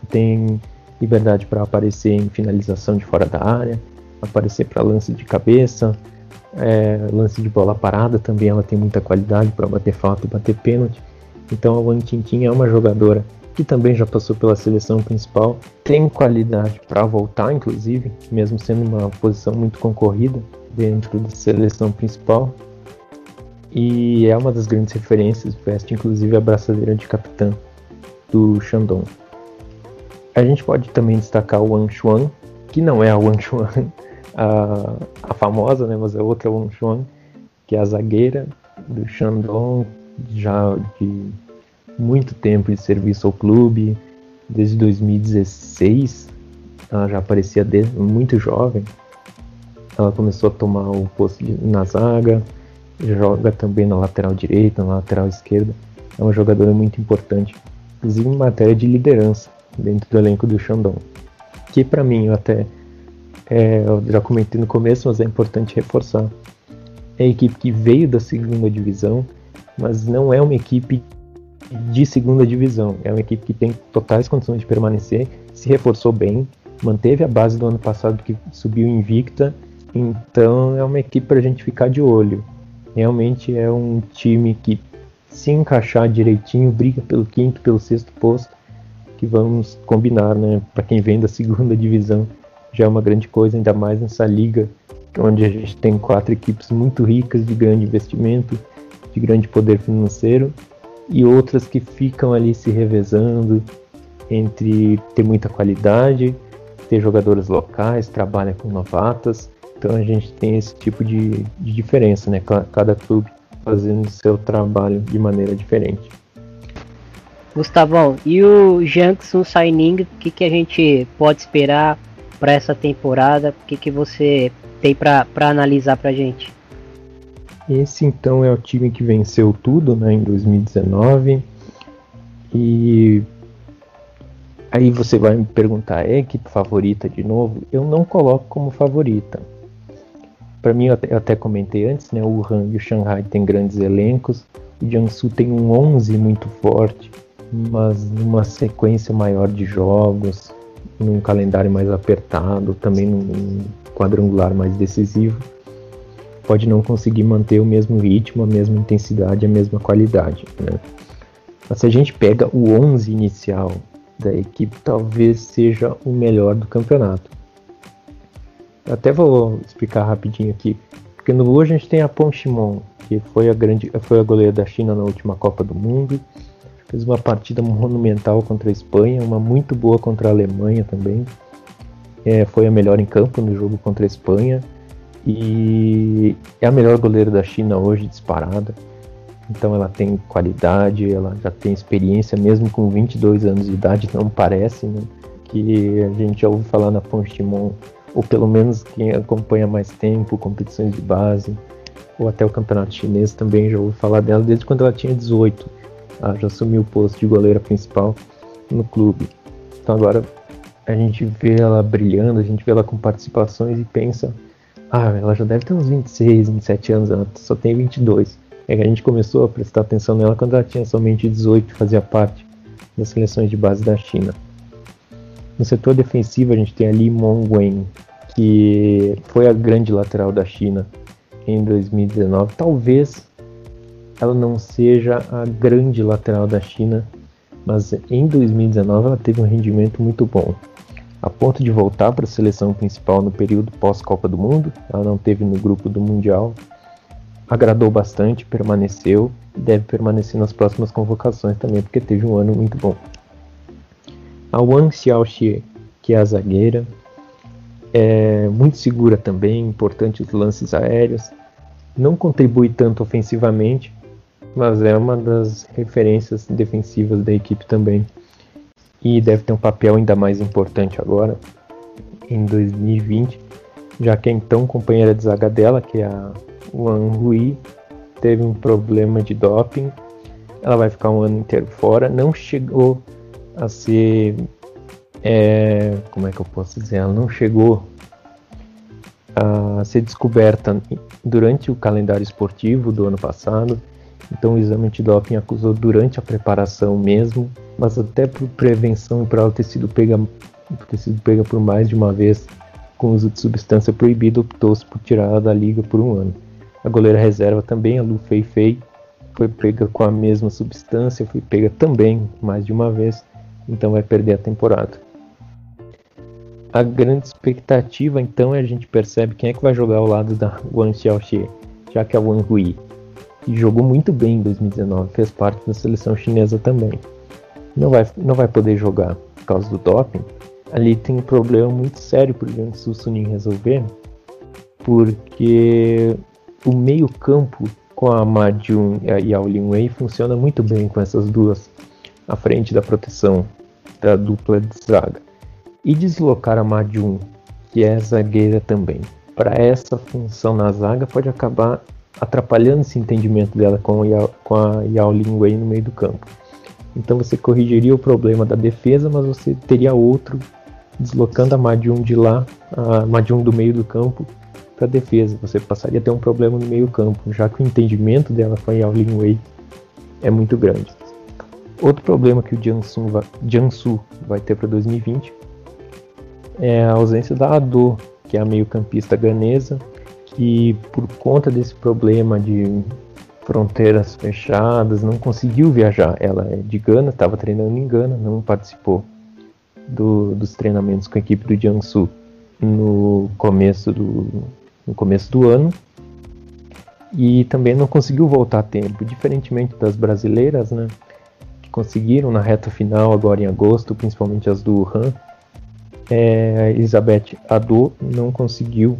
têm liberdade para aparecer em finalização de fora da área, aparecer para lance de cabeça, é, lance de bola parada também ela tem muita qualidade para bater falta e bater pênalti. Então a Wang Tintin é uma jogadora que também já passou pela seleção principal, tem qualidade para voltar, inclusive, mesmo sendo uma posição muito concorrida dentro da seleção principal. E é uma das grandes referências, veste inclusive a braçadeira de capitã do Shandong. A gente pode também destacar o Wang Xuan, que não é a Wang Xuan a, a famosa, né, mas é outra Wang Xuan, que é a zagueira do Shandong, já de muito tempo de serviço ao clube, desde 2016, ela já aparecia desde, muito jovem. Ela começou a tomar o posto de, na zaga, joga também na lateral direita, na lateral esquerda. É uma jogadora muito importante, inclusive em matéria de liderança dentro do elenco do Shandong. Que para mim eu até é, eu já comentei no começo, mas é importante reforçar. É a equipe que veio da segunda divisão, mas não é uma equipe de segunda divisão. É uma equipe que tem totais condições de permanecer, se reforçou bem, manteve a base do ano passado que subiu invicta, então é uma equipe para a gente ficar de olho. Realmente é um time que se encaixar direitinho, briga pelo quinto, pelo sexto posto, que vamos combinar, né? Para quem vem da segunda divisão, já é uma grande coisa, ainda mais nessa liga onde a gente tem quatro equipes muito ricas de grande investimento, de grande poder financeiro e outras que ficam ali se revezando entre ter muita qualidade, ter jogadores locais, trabalha com novatas. Então a gente tem esse tipo de, de diferença, né? Cada clube fazendo seu trabalho de maneira diferente. Gustavão, e o Jackson Signing, o que, que a gente pode esperar para essa temporada? O que, que você tem para analisar para gente? Esse então é o time que venceu tudo né, em 2019. E aí você vai me perguntar, é equipe favorita de novo? Eu não coloco como favorita. Para mim, eu até, eu até, comentei antes, né, o Han e o Shanghai têm grandes elencos. O Jiangsu tem um 11 muito forte, mas numa sequência maior de jogos, num calendário mais apertado, também num quadrangular mais decisivo pode não conseguir manter o mesmo ritmo, a mesma intensidade, a mesma qualidade. Né? Mas se a gente pega o 11 inicial da equipe, talvez seja o melhor do campeonato. Até vou explicar rapidinho aqui, porque no Lu a gente tem a Ponchimon, que foi a grande, foi a goleira da China na última Copa do Mundo, fez uma partida monumental contra a Espanha, uma muito boa contra a Alemanha também. É, foi a melhor em campo no jogo contra a Espanha e é a melhor goleira da China hoje, disparada. Então ela tem qualidade, ela já tem experiência, mesmo com 22 anos de idade, não parece, né? Que a gente já ouve falar na Ponchimon, ou pelo menos quem acompanha mais tempo, competições de base, ou até o campeonato chinês também já ouve falar dela desde quando ela tinha 18. Ela já assumiu o posto de goleira principal no clube. Então agora a gente vê ela brilhando, a gente vê ela com participações e pensa ah, ela já deve ter uns 26, 27 anos, ela só tem 22. É que a gente começou a prestar atenção nela quando ela tinha somente 18 e fazia parte das seleções de base da China. No setor defensivo a gente tem ali Mong Wen, que foi a grande lateral da China em 2019. Talvez ela não seja a grande lateral da China, mas em 2019 ela teve um rendimento muito bom a ponto de voltar para a seleção principal no período pós-Copa do Mundo. Ela não teve no grupo do Mundial. Agradou bastante, permaneceu e deve permanecer nas próximas convocações também, porque teve um ano muito bom. A Wang Xiaoxie, que é a zagueira, é muito segura também, importante os lances aéreos. Não contribui tanto ofensivamente, mas é uma das referências defensivas da equipe também e deve ter um papel ainda mais importante agora, em 2020, já que a então companheira de zaga dela, que é a Wang Hui, teve um problema de doping. Ela vai ficar um ano inteiro fora. Não chegou a ser. É, como é que eu posso dizer? Ela não chegou a ser descoberta durante o calendário esportivo do ano passado. Então o exame antidoping acusou durante a preparação mesmo mas até por prevenção e para ela ter sido pega, ter sido pega por mais de uma vez com uso de substância proibida, optou-se por tirá-la da liga por um ano. A goleira reserva também, a Lu Fei Fei, foi pega com a mesma substância, foi pega também mais de uma vez, então vai perder a temporada. A grande expectativa então é a gente percebe quem é que vai jogar ao lado da Wang Xiaoxie, já que a Wang Hui, que jogou muito bem em 2019, fez parte da seleção chinesa também não vai, não vai poder jogar por causa do doping, ali tem um problema muito sério para o Jiangsu Suning resolver, porque o meio campo com a Ma Jun e a Lin Wei funciona muito bem com essas duas à frente da proteção da dupla de zaga. E deslocar a Ma Jun, que é zagueira também, para essa função na zaga pode acabar atrapalhando esse entendimento dela com, a, com a Yao Lin Wei no meio do campo. Então você corrigiria o problema da defesa, mas você teria outro deslocando a Madium de lá, a Madium do meio do campo para defesa. Você passaria a ter um problema no meio campo, já que o entendimento dela com a Yao Lin Wei é muito grande. Outro problema que o Jiangsu vai, Jiangsu vai ter para 2020 é a ausência da Ado, que é a meio-campista ganesa, que por conta desse problema de fronteiras fechadas não conseguiu viajar. Ela é de Gana, estava treinando em Gana, não participou do, dos treinamentos com a equipe do Jiangsu no começo do, no começo do ano e também não conseguiu voltar a tempo, diferentemente das brasileiras, né, que conseguiram na reta final agora em agosto, principalmente as do Han. É, Elizabeth Ado não conseguiu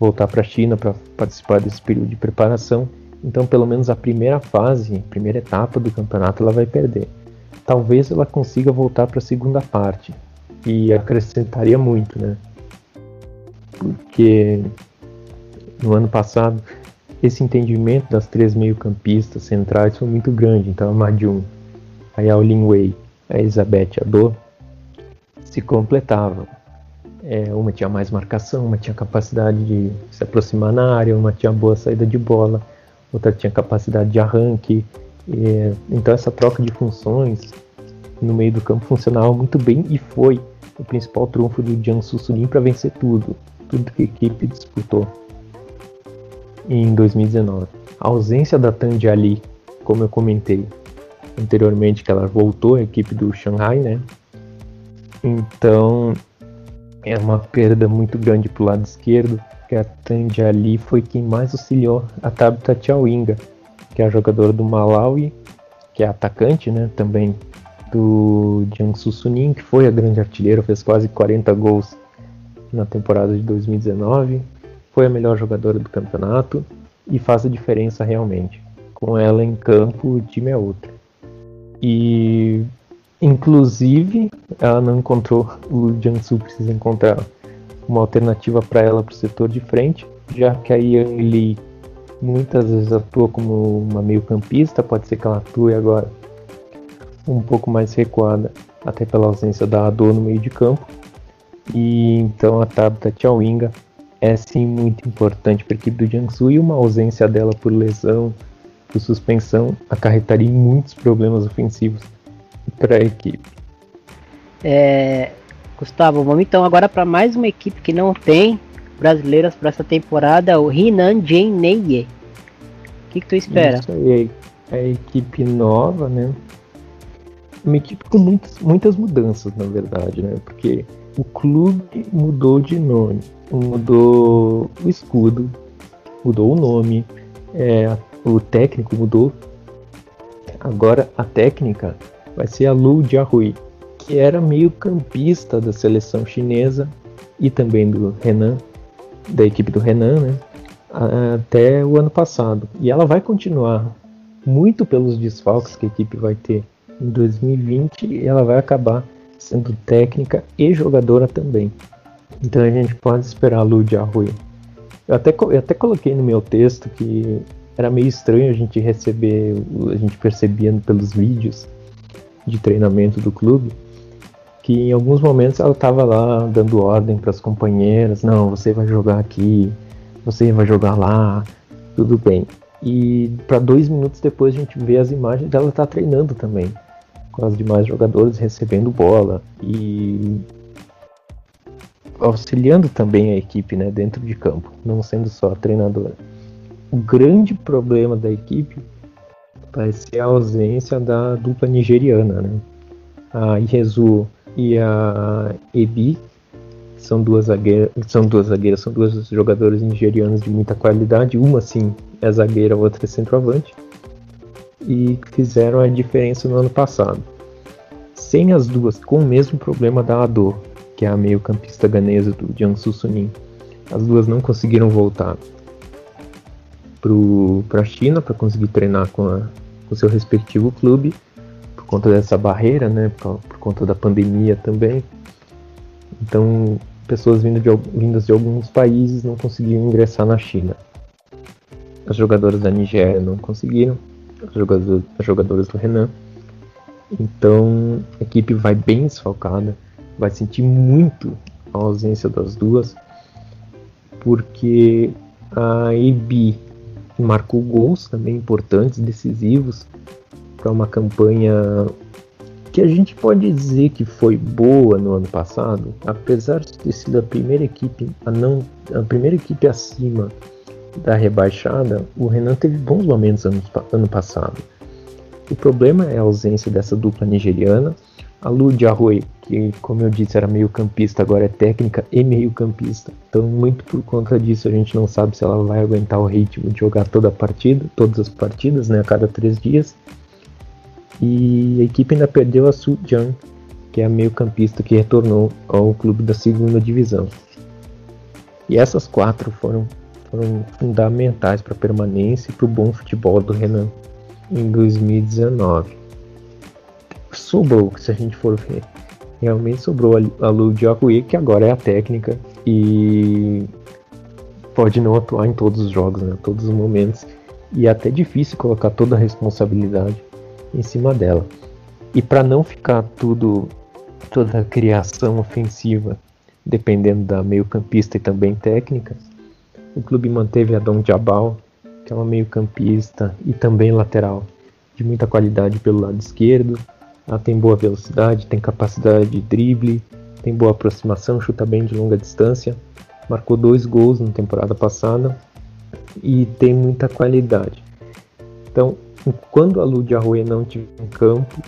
voltar para a China para participar desse período de preparação, então pelo menos a primeira fase, a primeira etapa do campeonato ela vai perder talvez ela consiga voltar para a segunda parte e acrescentaria muito, né? Porque no ano passado esse entendimento das três meio-campistas centrais foi muito grande, então a Madiun, a Yao Lin Wei, a Elizabeth Ado se completavam. É, uma tinha mais marcação, uma tinha capacidade de se aproximar na área, uma tinha boa saída de bola, outra tinha capacidade de arranque, é, então essa troca de funções no meio do campo funcionava muito bem e foi o principal trunfo do Jiangsu Suning para vencer tudo, tudo que a equipe disputou em 2019. A ausência da Tanji Ali, como eu comentei anteriormente, que ela voltou à equipe do Shanghai, né? Então é uma perda muito grande para o lado esquerdo, que a Tanji Ali foi quem mais auxiliou a Tabitha Chawinga, que é a jogadora do Malawi, que é atacante, né, também do Jiangsu Suning, que foi a grande artilheira, fez quase 40 gols na temporada de 2019, foi a melhor jogadora do campeonato e faz a diferença realmente. Com ela em campo, o time é outro. E inclusive ela não encontrou, o Jiangsu precisa encontrar uma alternativa para ela para o setor de frente, já que a Yang Li muitas vezes atua como uma meio-campista, pode ser que ela atue agora um pouco mais recuada, até pela ausência da Ado no meio de campo. E então a Tabata Chawinga é sim muito importante para a equipe do Jiangsu e uma ausência dela por lesão, por suspensão, acarretaria muitos problemas ofensivos para a equipe. É, Gustavo, vamos então agora para mais uma equipe que não tem brasileiras para essa temporada, o Hinan Jenneye. O que, que tu espera? Isso aí, é a equipe nova, né? Uma equipe com muitas, muitas mudanças, na verdade, né? Porque o clube mudou de nome, mudou o escudo, mudou o nome, é, o técnico mudou. Agora a técnica vai ser a Lu Jiahui, que era meio campista da seleção chinesa e também do Renan, da equipe do Renan, né? Até o ano passado. E ela vai continuar muito pelos desfalques que a equipe vai ter em 2020 e ela vai acabar sendo técnica e jogadora também. Então a gente pode esperar a Lu Arroio. Eu até, eu até coloquei no meu texto que era meio estranho a gente receber, a gente percebia pelos vídeos de treinamento do clube, que em alguns momentos ela estava lá dando ordem para as companheiras, não, você vai jogar aqui, você vai jogar lá, tudo bem. E para dois minutos depois a gente vê as imagens dela tá treinando também, com os demais jogadores recebendo bola e auxiliando também a equipe, né, dentro de campo, não sendo só treinadora. O grande problema da equipe vai ser a ausência da dupla nigeriana, né? A Irezu e a Ebi são duas zagueiras, são duas zagueiras, são duas jogadoras nigerianas de muita qualidade. Uma sim é zagueira, outra é centroavante. E fizeram a diferença no ano passado. Sem as duas, com o mesmo problema da Ado, que é a meio-campista ganesa do Jiangsu Suning. As duas não conseguiram voltar para a China para conseguir treinar com, a, com seu respectivo clube conta dessa barreira, né, por, por conta da pandemia também. Então, pessoas vindo de, vindas de alguns países não conseguiram ingressar na China. As jogadoras da Nigéria não conseguiram, as jogadoras, as jogadoras do Renan. Então, a equipe vai bem desfalcada. vai sentir muito a ausência das duas, porque a EB marcou gols também importantes, decisivos, para uma campanha que a gente pode dizer que foi boa no ano passado, apesar de ter sido a primeira equipe a não a primeira equipe acima da rebaixada, o Renan teve bons momentos ano, ano passado. O problema é a ausência dessa dupla nigeriana. A Lu Diarroe, que como eu disse era meio campista, agora é técnica e meio campista. Então muito por conta disso a gente não sabe se ela vai aguentar o ritmo de jogar toda a partida, todas as partidas, né, a cada três dias. E a equipe ainda perdeu a Su Jang, que é a meio-campista que retornou ao clube da segunda divisão. E essas quatro foram, foram fundamentais para a permanência e para o bom futebol do Renan em 2019. Sobrou, se a gente for ver, realmente sobrou a Lu Diakui, que agora é a técnica e pode não atuar em todos os jogos, né, todos os momentos. E é até difícil colocar toda a responsabilidade em cima dela. E para não ficar tudo toda a criação ofensiva dependendo da meio-campista e também técnica, o clube manteve a Dom Jabal, que é uma meio-campista e também lateral de muita qualidade pelo lado esquerdo. Ela tem boa velocidade, tem capacidade de drible, tem boa aproximação, chuta bem de longa distância. Marcou dois gols na temporada passada e tem muita qualidade. Então, quando a Lud Arroia não estiver em campo,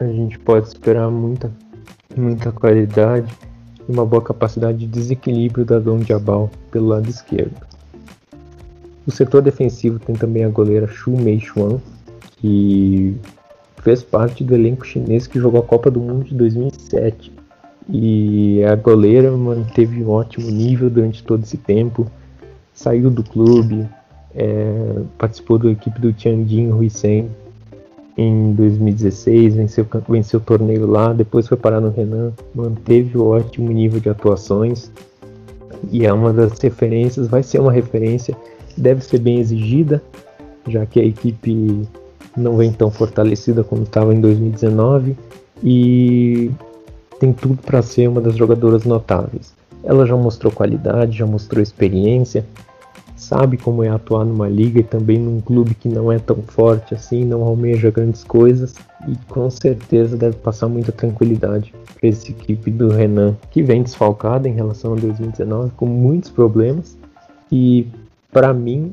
a gente pode esperar muita, muita qualidade e uma boa capacidade de desequilíbrio da Dom Jabal pelo lado esquerdo. O setor defensivo tem também a goleira Xu Mei Xuan, que fez parte do elenco chinês que jogou a Copa do Mundo de 2007. E a goleira manteve um ótimo nível durante todo esse tempo, saiu do clube, é, participou da equipe do Tianjin Huisen em 2016, venceu, venceu o torneio lá, depois foi parar no Renan, manteve o ótimo nível de atuações e é uma das referências, vai ser uma referência, deve ser bem exigida, já que a equipe não vem tão fortalecida como estava em 2019 e tem tudo para ser uma das jogadoras notáveis. Ela já mostrou qualidade, já mostrou experiência, sabe como é atuar numa liga e também num clube que não é tão forte assim, não almeja grandes coisas e com certeza deve passar muita tranquilidade para essa equipe do Renan, que vem desfalcada em relação a 2019 com muitos problemas e para mim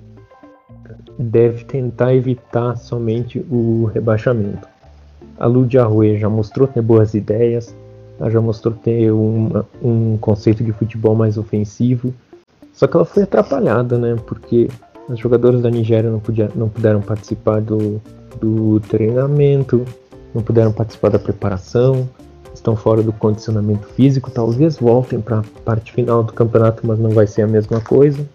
deve tentar evitar somente o rebaixamento. A Lud Arrue já mostrou ter boas ideias, ela já mostrou ter um, um conceito de futebol mais ofensivo só que ela foi atrapalhada, né? Porque os jogadores da Nigéria não, podia, não puderam participar do, do treinamento, não puderam participar da preparação, estão fora do condicionamento físico. Talvez voltem para a parte final do campeonato, mas não vai ser a mesma coisa.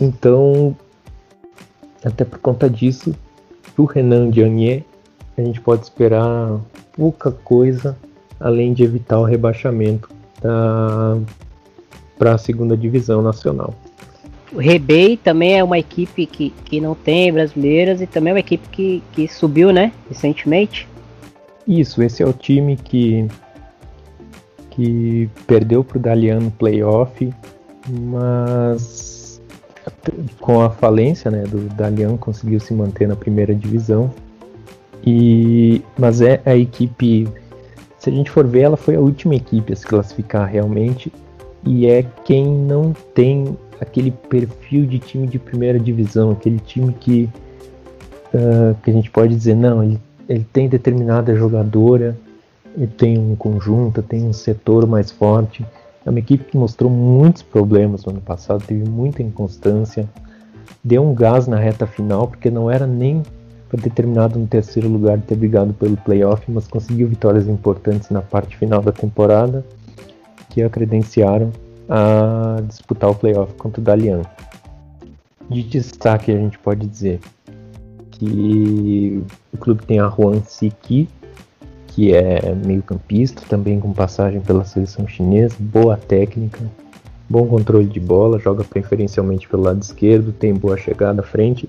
Então, até por conta disso, do Renan Dianier, a gente pode esperar pouca coisa além de evitar o rebaixamento para a segunda divisão nacional. O Rebei também é uma equipe que, que não tem brasileiras e também é uma equipe que, que subiu, né, recentemente. Isso, esse é o time que, que perdeu para o Dalian no playoff, mas com a falência né, do Dalian conseguiu se manter na primeira divisão. E, mas é a equipe, se a gente for ver, ela foi a última equipe a se classificar realmente e é quem não tem aquele perfil de time de primeira divisão, aquele time que, uh, que a gente pode dizer, não, ele, ele tem determinada jogadora, ele tem um conjunto, tem um setor mais forte. É uma equipe que mostrou muitos problemas no ano passado, teve muita inconstância, deu um gás na reta final, porque não era nem para determinado no terceiro lugar ter brigado pelo playoff, mas conseguiu vitórias importantes na parte final da temporada que a credenciaram a disputar o playoff contra o Dalian. De destaque, a gente pode dizer que o clube tem a Juan Siki, que é meio-campista, também com passagem pela seleção chinesa, boa técnica, bom controle de bola, joga preferencialmente pelo lado esquerdo, tem boa chegada à frente.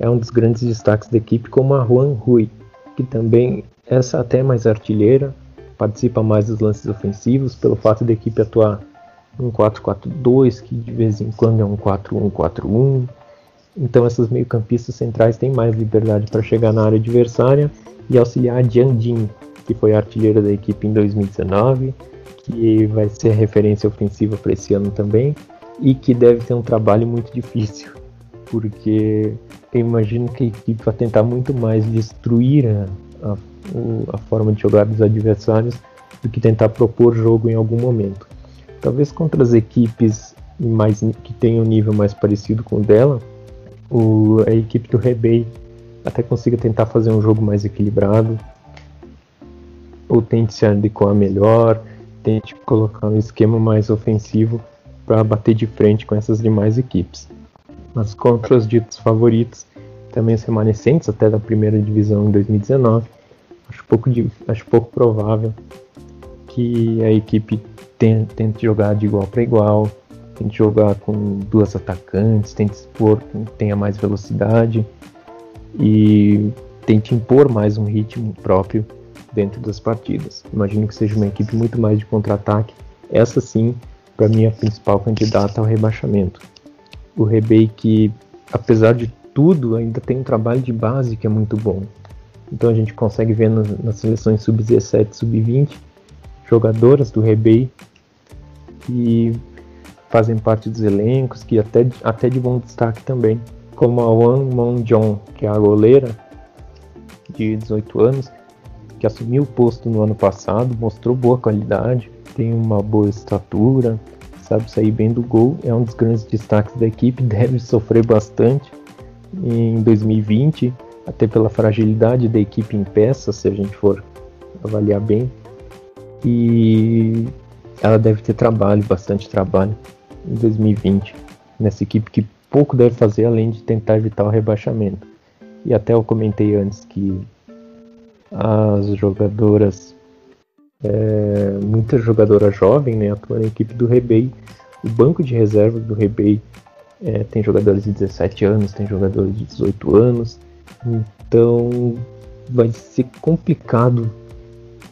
É um dos grandes destaques da equipe, como a Juan Rui, que também essa até é mais artilheira, participa mais dos lances ofensivos pelo fato da equipe atuar um 4-4-2, que de vez em quando é um 4-1-4-1. Então essas meio-campistas centrais têm mais liberdade para chegar na área adversária e auxiliar a Jiang que foi artilheira da equipe em 2019, que vai ser referência ofensiva para esse ano também e que deve ter um trabalho muito difícil, porque eu imagino que a equipe vai tentar muito mais destruir a, a, a forma de jogar dos adversários do que tentar propor jogo em algum momento. Talvez contra as equipes mais que tenham um nível mais parecido com o dela, o, a equipe do Rebei até consiga tentar fazer um jogo mais equilibrado, ou tente se adequar melhor, tente colocar um esquema mais ofensivo para bater de frente com essas demais equipes. Mas contra os ditos favoritos, também os remanescentes até da primeira divisão em 2019, acho pouco, acho pouco provável que a equipe tente, tente jogar de igual para igual, tente jogar com duas atacantes, tente expor tenha mais velocidade e tente impor mais um ritmo próprio dentro das partidas. Imagino que seja uma equipe muito mais de contra-ataque. Essa sim, para mim, é a principal candidata ao rebaixamento. O Rebei que, apesar de tudo, ainda tem um trabalho de base que é muito bom. Então a gente consegue ver nas, seleções sub-17, sub-20, jogadoras do Rebei que fazem parte dos elencos, que até, até de bom destaque também, como a Wan Mon Jong, que é a goleira de 18 anos, que assumiu o posto no ano passado, mostrou boa qualidade, tem uma boa estatura, sabe sair bem do gol, é um dos grandes destaques da equipe, deve sofrer bastante em 2020, até pela fragilidade da equipe em peça, se a gente for avaliar bem. E ela deve ter trabalho, bastante trabalho em 2020 nessa equipe que pouco deve fazer além de tentar evitar o rebaixamento. E até eu comentei antes que as jogadoras, é, muita jogadora jovem, né, na equipe do Rebei. O banco de reserva do Rebei é, tem jogadores de 17 anos, tem jogadores de 18 anos, então vai ser complicado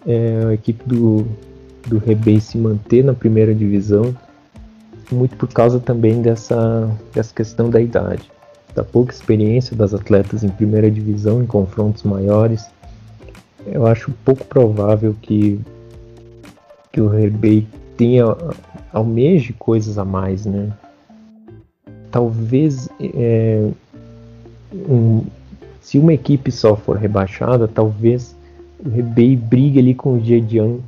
é, a equipe do, do Rebei se manter na primeira divisão, muito por causa também dessa, dessa questão da idade, da pouca experiência das atletas em primeira divisão, em confrontos maiores. Eu acho pouco provável que, que o Rebei tenha almeje coisas a mais, né? Talvez é, um, se uma equipe só for rebaixada, talvez o Rebei brigue ali com o Zhejiang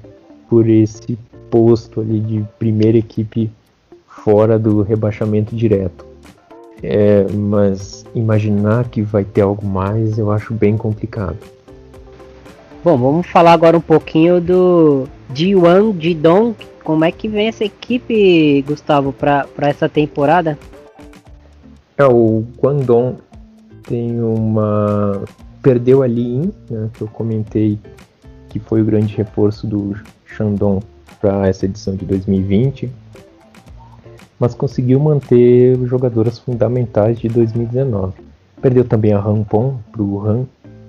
por esse posto ali de primeira equipe fora do rebaixamento direto. É, mas imaginar que vai ter algo mais eu acho bem complicado. Bom, vamos falar agora um pouquinho do Jiwan Jidong. Como é que vem essa equipe, Gustavo, para essa temporada? É, o Guangdong tem uma. Perdeu a Li né, que eu comentei que foi o grande reforço do Shandong para essa edição de 2020, mas conseguiu manter jogadoras fundamentais de 2019. Perdeu também a Han Pong para o Han,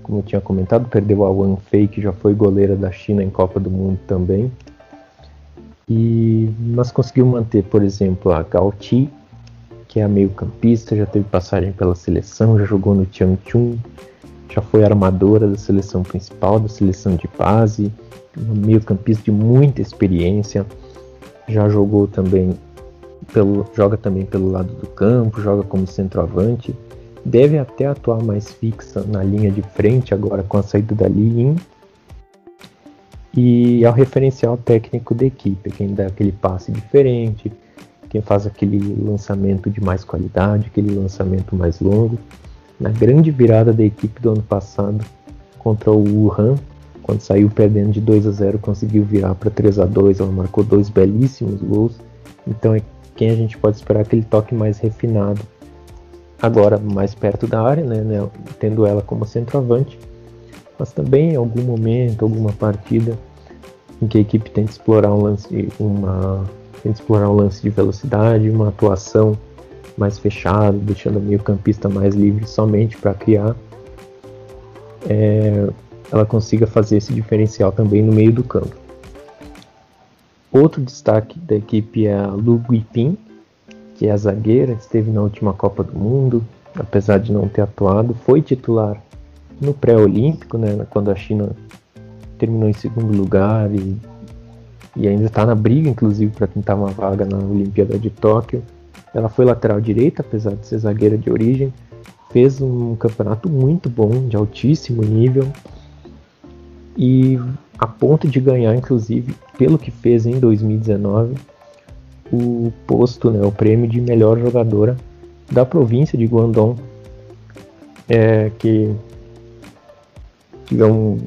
como eu tinha comentado, perdeu a Wang Fei, que já foi goleira da China em Copa do Mundo também. E, mas conseguiu manter, por exemplo, a Gao Ti, que é meio-campista, já teve passagem pela seleção, já jogou no Changchun, já foi armadora da seleção principal, da seleção de base, meio-campista de muita experiência, já jogou também pelo, joga também pelo lado do campo, joga como centroavante, deve até atuar mais fixa na linha de frente agora com a saída da Lin e é o referencial técnico da equipe, quem dá aquele passe diferente, quem faz aquele lançamento de mais qualidade, aquele lançamento mais longo. Na grande virada da equipe do ano passado contra o Wuhan, quando saiu perdendo de 2 a 0, conseguiu virar para 3 a 2, ela marcou dois belíssimos gols. Então é quem a gente pode esperar aquele toque mais refinado. Agora mais perto da área, né, né tendo ela como centroavante, mas também em algum momento, alguma partida em que a equipe tenta explorar um lance, uma tenta explorar um lance de velocidade, uma atuação mais fechada, deixando o meio-campista mais livre somente para criar, é, ela consiga fazer esse diferencial também no meio do campo. Outro destaque da equipe é a Lu Guipin, que é a zagueira, esteve na última Copa do Mundo, apesar de não ter atuado, foi titular no pré-olímpico, né, quando a China terminou em segundo lugar e, e ainda está na briga, inclusive, para tentar uma vaga na Olimpíada de Tóquio. Ela foi lateral direita, apesar de ser zagueira de origem, fez um campeonato muito bom, de altíssimo nível, e a ponto de ganhar, inclusive, pelo que fez em 2019, o posto, né, o prêmio de melhor jogadora da província de Guangdong, é, que, que é um,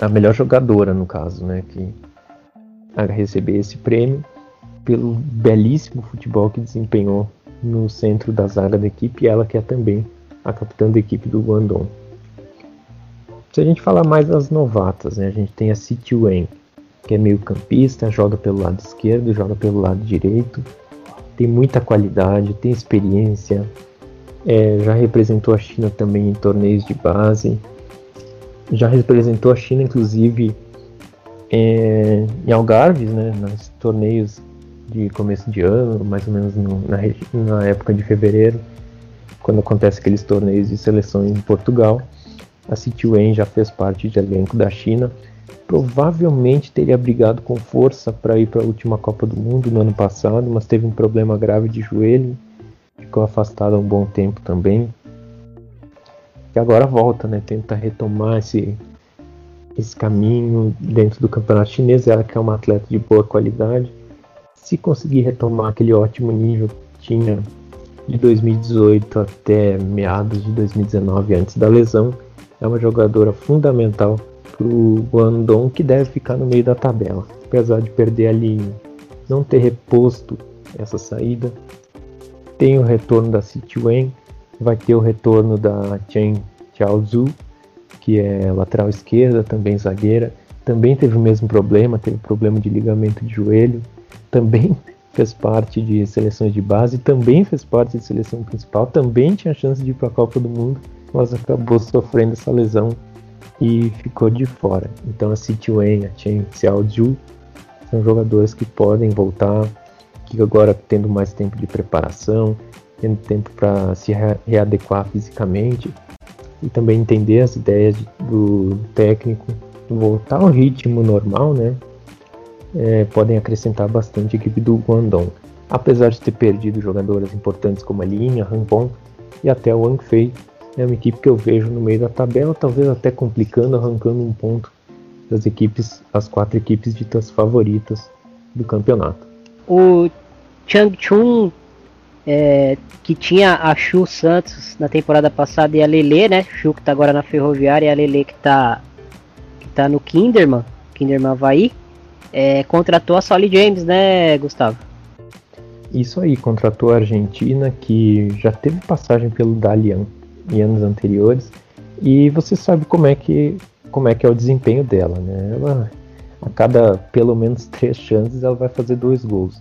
a melhor jogadora no caso, né, que a receber esse prêmio pelo belíssimo futebol que desempenhou no centro da zaga da equipe, ela que é também a capitã da equipe do Guangdong. Se a gente falar mais das novatas, né, a gente tem a City Wen, que é meio campista, joga pelo lado esquerdo, joga pelo lado direito, tem muita qualidade, tem experiência, é, já representou a China também em torneios de base, já representou a China inclusive é, em Algarves, né, nos torneios de começo de ano, mais ou menos no, na, na época de fevereiro, quando acontece aqueles torneios de seleção em Portugal. A City Wen já fez parte de elenco da China. Provavelmente teria brigado com força para ir para a última Copa do Mundo no ano passado, mas teve um problema grave de joelho, ficou afastado há um bom tempo também. E agora volta, né? Tenta retomar esse, esse caminho dentro do campeonato chinês. Ela que é uma atleta de boa qualidade. Se conseguir retomar aquele ótimo nível que tinha de 2018 até meados de 2019, antes da lesão, é uma jogadora fundamental para o Guangdong que deve ficar no meio da tabela, apesar de perder a linha, não ter reposto essa saída. Tem o retorno da City Wen, vai ter o retorno da Chen Xiaozhu, que é lateral esquerda, também zagueira, também teve o mesmo problema, teve problema de ligamento de joelho, também fez parte de seleções de base, também fez parte de seleção principal, também tinha chance de ir para a Copa do Mundo, mas acabou sofrendo essa lesão e ficou de fora. Então a City Wen, a Chen Xiaoju são jogadores que podem voltar, que agora tendo mais tempo de preparação, tendo tempo para se readequar fisicamente e também entender as ideias do técnico, voltar ao ritmo normal, né? É, podem acrescentar bastante a equipe do Guangdong. Apesar de ter perdido jogadores importantes como a Lin, a Han Pong e até o Wang Fei, é uma equipe que eu vejo no meio da tabela, talvez até complicando, arrancando um ponto das equipes, as quatro equipes ditas favoritas do campeonato. O Chang Chun, é, que tinha a Chu Santos na temporada passada e a Lele, né? Chu que tá agora na Ferroviária e a Lele que tá, que tá no Kinderman, Kinderman Havaí, é, contratou a Solly James, né, Gustavo? Isso aí, contratou a Argentina, que já teve passagem pelo Dalian em anos anteriores e você sabe como é que como é que é o desempenho dela, né? Ela a cada pelo menos três chances ela vai fazer dois gols.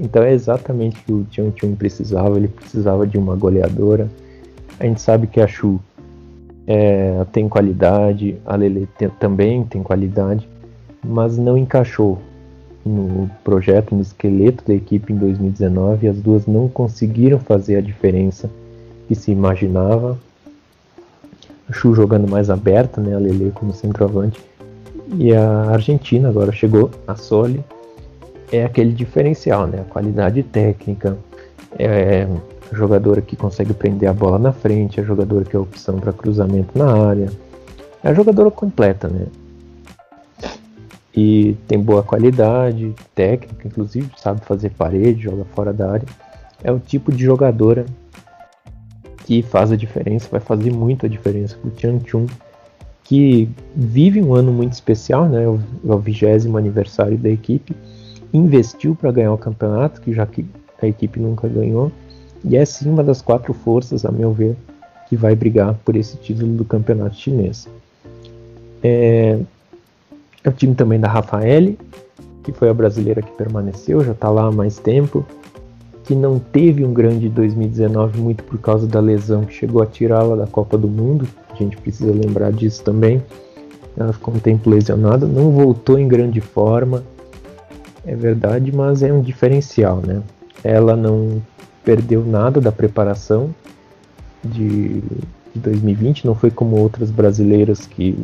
Então é exatamente o que o Tian Chun precisava, ele precisava de uma goleadora. A gente sabe que a Chu é, tem qualidade, a Lele também tem qualidade, mas não encaixou no projeto, no esqueleto da equipe em 2019. As duas não conseguiram fazer a diferença que se imaginava. A Chu jogando mais aberta, né, a Lele como centroavante. E a Argentina agora chegou, a Soli, é aquele diferencial, né, a qualidade técnica, é a jogadora que consegue prender a bola na frente, a jogadora que é opção para cruzamento na área, é a jogadora completa, né. E tem boa qualidade técnica, inclusive sabe fazer parede, joga fora da área. É o tipo de jogadora que faz a diferença, vai fazer muito a diferença para o Chang Chun, que vive um ano muito especial, né? É o vigésimo aniversário da equipe, investiu para ganhar o campeonato, que já que a equipe nunca ganhou, e é sim uma das quatro forças, a meu ver, que vai brigar por esse título do campeonato chinês. É, é o time também da Rafaele, que foi a brasileira que permaneceu, já está lá há mais tempo que não teve um grande 2019 muito por causa da lesão que chegou a tirá-la da Copa do Mundo. A gente precisa lembrar disso também. Ela ficou um tempo lesionada, não voltou em grande forma. é verdade, mas é um diferencial, né? Ela não perdeu nada da preparação de, de 2020, não foi como outras brasileiras que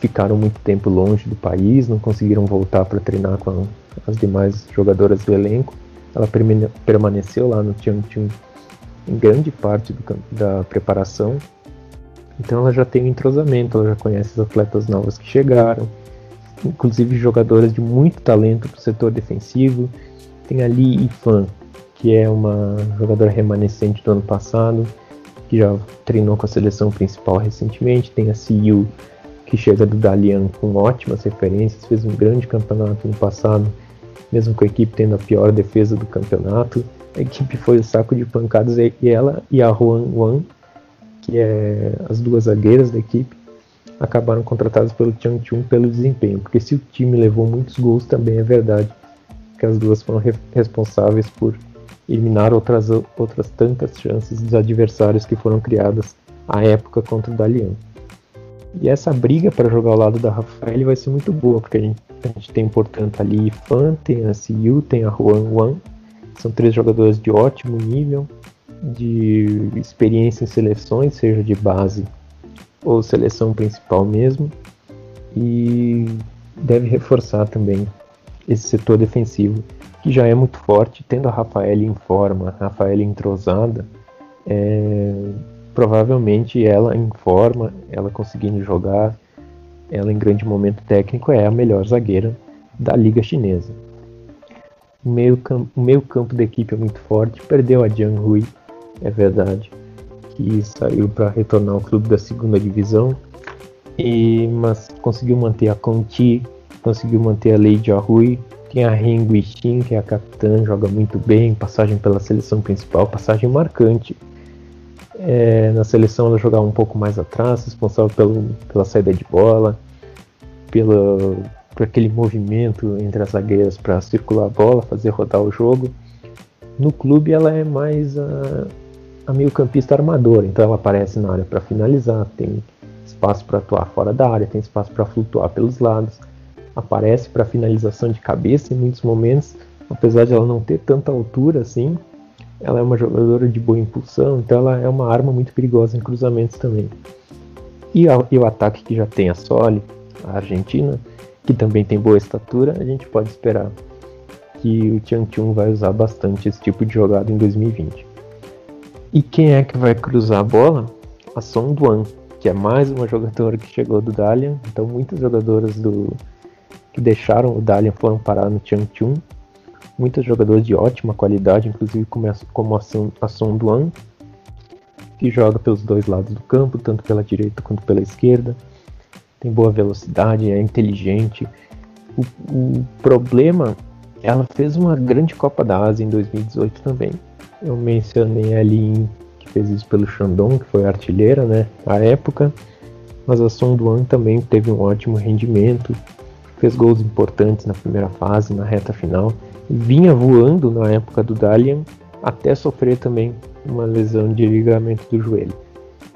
ficaram muito tempo longe do país, não conseguiram voltar para treinar com as demais jogadoras do elenco. Ela permaneceu lá no Changchun em grande parte do, da preparação. Então ela já tem um entrosamento, ela já conhece os atletas novos que chegaram, inclusive jogadoras de muito talento para o setor defensivo. Tem a Li Ifan, que é uma jogadora remanescente do ano passado, que já treinou com a seleção principal recentemente. Tem a Siyu, que chega do Dalian com ótimas referências, fez um grande campeonato no passado, mesmo com a equipe tendo a pior defesa do campeonato. A equipe foi o saco de pancadas e ela e a Juan Wan, que é as duas zagueiras da equipe, acabaram contratadas pelo Changchun pelo desempenho, porque se o time levou muitos gols, também é verdade que as duas foram re responsáveis por eliminar outras, outras tantas chances dos adversários que foram criadas à época contra o Dalian. E essa briga para jogar ao lado da Rafael vai ser muito boa, porque a gente, a gente tem, portanto, ali Fan, tem a Siyu, tem a Juan Wan, são três jogadores de ótimo nível, de experiência em seleções, seja de base ou seleção principal mesmo, e deve reforçar também esse setor defensivo, que já é muito forte, tendo a Rafael em forma, a Rafael entrosada, é, provavelmente ela em forma, ela conseguindo jogar, ela em grande momento técnico é a melhor zagueira da liga chinesa. O meio campo, o meio campo da equipe é muito forte, perdeu a Jiang Hui, é verdade, que saiu para retornar ao clube da segunda divisão, e, mas conseguiu manter a Conti, conseguiu manter a Lei Jiahui, tem a Ren Guixin, que é a capitã, joga muito bem, passagem pela seleção principal, passagem marcante. É, na seleção ela jogava um pouco mais atrás, responsável pelo, pela saída de bola, pela, por aquele movimento entre as zagueiras para circular a bola, fazer rodar o jogo. No clube ela é mais a, a meio-campista armadora, então ela aparece na área para finalizar, tem espaço para atuar fora da área, tem espaço para flutuar pelos lados, aparece para finalização de cabeça em muitos momentos, apesar de ela não ter tanta altura assim, ela é uma jogadora de boa impulsão, então ela é uma arma muito perigosa em cruzamentos também. E, a, e o ataque que já tem a Soli, a Argentina, que também tem boa estatura, a gente pode esperar que o Tianqiun vai usar bastante esse tipo de jogada em 2020. E quem é que vai cruzar a bola? A Song Duan, que é mais uma jogadora que chegou do Dalian. Então muitas jogadoras do que deixaram o Dalian foram parar no Changchun. Muitos jogadores de ótima qualidade, inclusive como a, como a Song Duan, que joga pelos dois lados do campo, tanto pela direita quanto pela esquerda. Tem boa velocidade, é inteligente. O, o problema, ela fez uma grande Copa da Ásia em 2018 também eu mencionei ali que fez isso pelo Shandong, que foi artilheira, né, à época. Mas a Song Duan também teve um ótimo rendimento, fez gols importantes na primeira fase, na reta final. Vinha voando na época do Dalian, até sofrer também uma lesão de ligamento do joelho,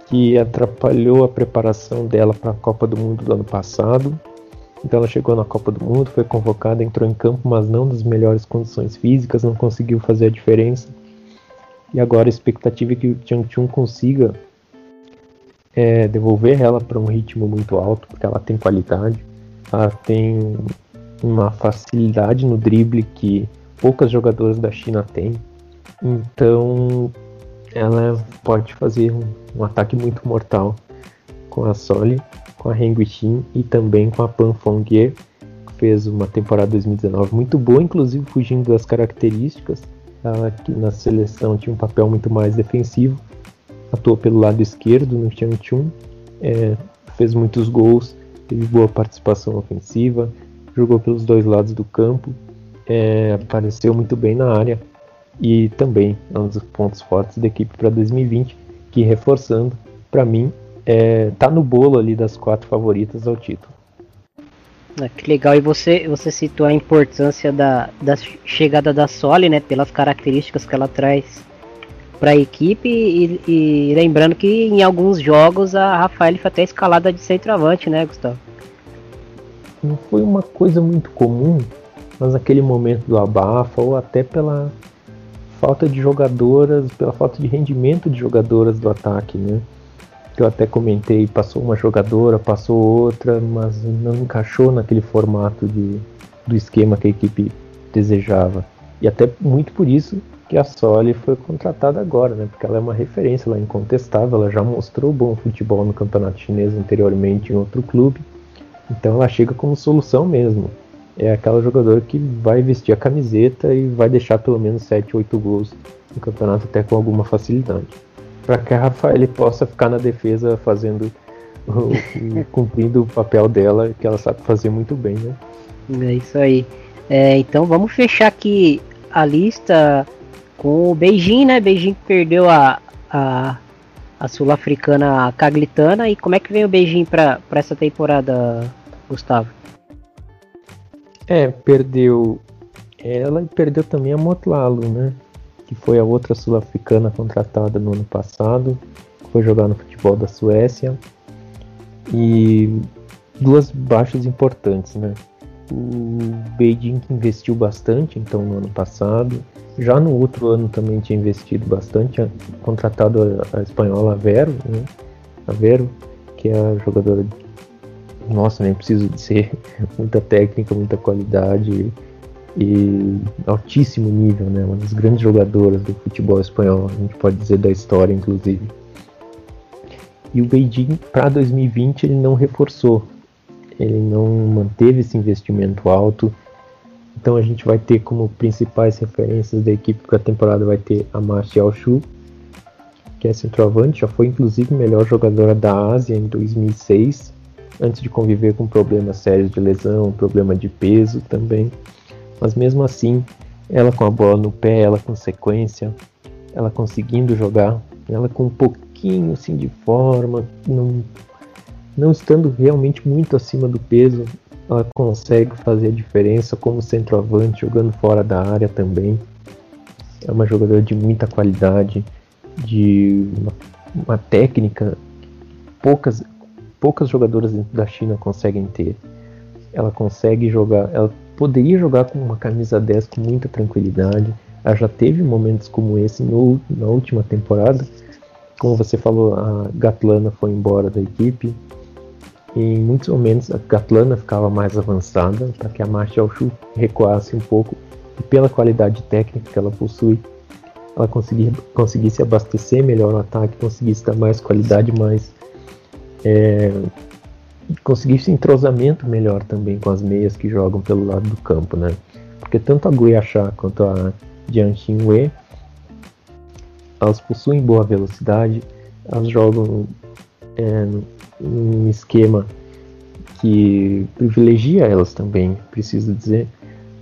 que atrapalhou a preparação dela para a Copa do Mundo do ano passado. Então ela chegou na Copa do Mundo, foi convocada, entrou em campo, mas não nas melhores condições físicas, não conseguiu fazer a diferença. E agora a expectativa é que o Changchun consiga é, devolver ela para um ritmo muito alto, porque ela tem qualidade, ela tem uma facilidade no drible que poucas jogadoras da China têm. Então ela pode fazer um, um ataque muito mortal com a Soli, com a Heng Xin e também com a Pan Fongye, que fez uma temporada 2019 muito boa, inclusive fugindo das características ela que na seleção tinha um papel muito mais defensivo, atuou pelo lado esquerdo no Changchun, é, fez muitos gols, teve boa participação ofensiva, jogou pelos dois lados do campo, é, apareceu muito bem na área e também é um dos pontos fortes da equipe para 2020, que reforçando, para mim, é, tá no bolo ali das quatro favoritas ao título. Ah, que legal, e você, você citou a importância da, da chegada da Soli, né, pelas características que ela traz para a equipe e, e, lembrando que em alguns jogos a Rafael foi até escalada de centroavante, né, Gustavo? Não foi uma coisa muito comum, mas naquele momento do abafa ou até pela falta de jogadoras, pela falta de rendimento de jogadoras do ataque, né? Que eu até comentei, passou uma jogadora, passou outra, mas não encaixou naquele formato de, do esquema que a equipe desejava. E até muito por isso que a Soli foi contratada agora, né? Porque ela é uma referência, ela é incontestável, ela já mostrou bom futebol no campeonato chinês anteriormente em outro clube. Então ela chega como solução mesmo é aquela jogadora que vai vestir a camiseta e vai deixar pelo menos 7, 8 gols no campeonato até com alguma facilidade. Para que a Rafael possa ficar na defesa fazendo cumprindo o papel dela, que ela sabe fazer muito bem, né? É isso aí. É, então vamos fechar aqui a lista com o Beijing, né? Beijing perdeu a, a, a sul-africana Caglitana. E como é que vem o Beijing para essa temporada, Gustavo? É, perdeu ela e perdeu também a Motlalo, né? Que foi a outra sul-africana contratada no ano passado, foi jogar no futebol da Suécia. E duas baixas importantes, né? O Beijing que investiu bastante então no ano passado. Já no outro ano também tinha investido bastante, contratado a, a espanhola Vero, né? A Vero, que é a jogadora nossa, nem preciso dizer muita técnica, muita qualidade e altíssimo nível, né? Uma das grandes jogadoras do futebol espanhol, a gente pode dizer da história, inclusive. E o Beijing para 2020 ele não reforçou, ele não manteve esse investimento alto. Então a gente vai ter como principais referências da equipe para a temporada vai ter a Martial Shu, que é centroavante, já foi inclusive melhor jogadora da Ásia em 2006 antes de conviver com problemas sérios de lesão, problema de peso também. Mas mesmo assim, ela com a bola no pé, ela com sequência, ela conseguindo jogar, ela com um pouquinho assim de forma, não, não estando realmente muito acima do peso, ela consegue fazer a diferença como centroavante, jogando fora da área também. É uma jogadora de muita qualidade, de uma, uma técnica poucas poucas jogadoras da China conseguem ter. Ela consegue jogar, ela poderia jogar com uma camisa 10 com muita tranquilidade. Ela já teve momentos como esse no, na última temporada. Como você falou, a Gatlana foi embora da equipe. E em muitos momentos a Gatlana ficava mais avançada para que a Marshall Shu recuasse um pouco. E pela qualidade técnica que ela possui, ela conseguir, conseguisse abastecer melhor o ataque, conseguisse dar mais qualidade, mais é, conseguir esse entrosamento melhor também com as meias que jogam pelo lado do campo, né? Porque tanto a Guiachá quanto a Jiang Xinwei, elas possuem boa velocidade, elas jogam é, um esquema que privilegia elas também, preciso dizer,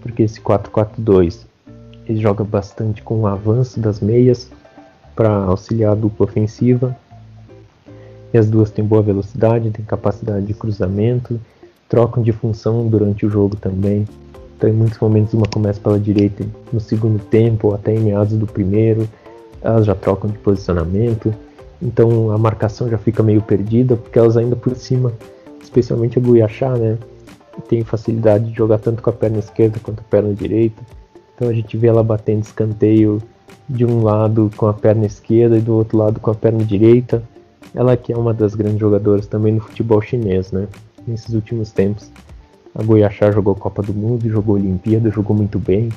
porque esse 4-4-2 ele joga bastante com o avanço das meias para auxiliar a dupla ofensiva e as duas têm boa velocidade, têm capacidade de cruzamento, trocam de função durante o jogo também. Então, em muitos momentos, uma começa pela direita no segundo tempo, ou até em meados do primeiro, elas já trocam de posicionamento. Então, a marcação já fica meio perdida, porque elas ainda por cima, especialmente a Guiachá, né, tem facilidade de jogar tanto com a perna esquerda quanto a perna direita. Então, a gente vê ela batendo escanteio de um lado com a perna esquerda e do outro lado com a perna direita. Ela que é uma das grandes jogadoras também no futebol chinês, né? Nesses últimos tempos. A Goiachá jogou Copa do Mundo, jogou Olimpíada, jogou muito bem.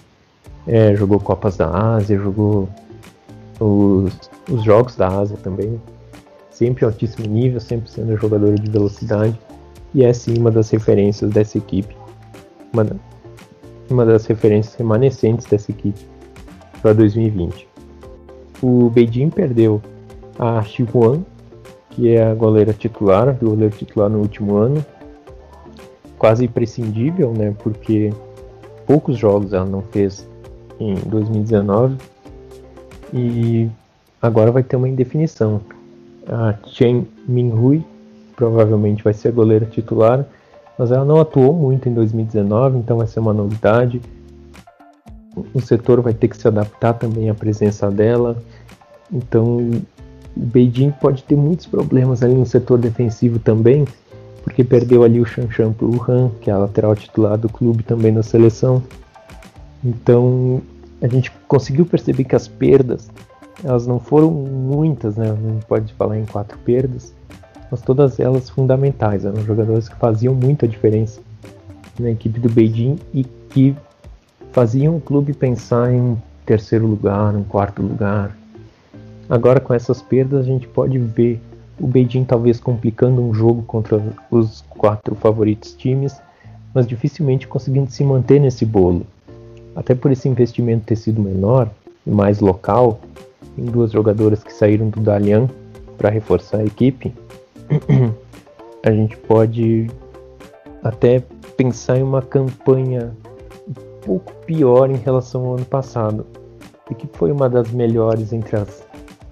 É, jogou Copas da Ásia, jogou os, os Jogos da Ásia também. Sempre altíssimo nível, sempre sendo jogadora de velocidade. E é sim uma das referências dessa equipe. Uma, uma das referências remanescentes dessa equipe para 2020. O Beijing perdeu a Xihuan que é a goleira titular, o goleiro titular no último ano. Quase imprescindível, né? Porque poucos jogos ela não fez em 2019 e agora vai ter uma indefinição. A Chen Minhui provavelmente vai ser a goleira titular, mas ela não atuou muito em 2019, então vai ser uma novidade. O setor vai ter que se adaptar também à presença dela. Então o Beijing pode ter muitos problemas ali no setor defensivo também, porque perdeu ali o Shanshan para o Han, que é a lateral titular do clube também na seleção. Então a gente conseguiu perceber que as perdas elas não foram muitas, né? A gente pode falar em quatro perdas, mas todas elas fundamentais. Eram jogadores que faziam muita diferença na equipe do Beijing e que faziam o clube pensar em um terceiro lugar, um quarto lugar. Agora com essas perdas a gente pode ver o Beijing talvez complicando um jogo contra os quatro favoritos times, mas dificilmente conseguindo se manter nesse bolo. Até por esse investimento ter sido menor e mais local, em duas jogadoras que saíram do Dalian para reforçar a equipe, a gente pode até pensar em uma campanha um pouco pior em relação ao ano passado, e que foi uma das melhores entre as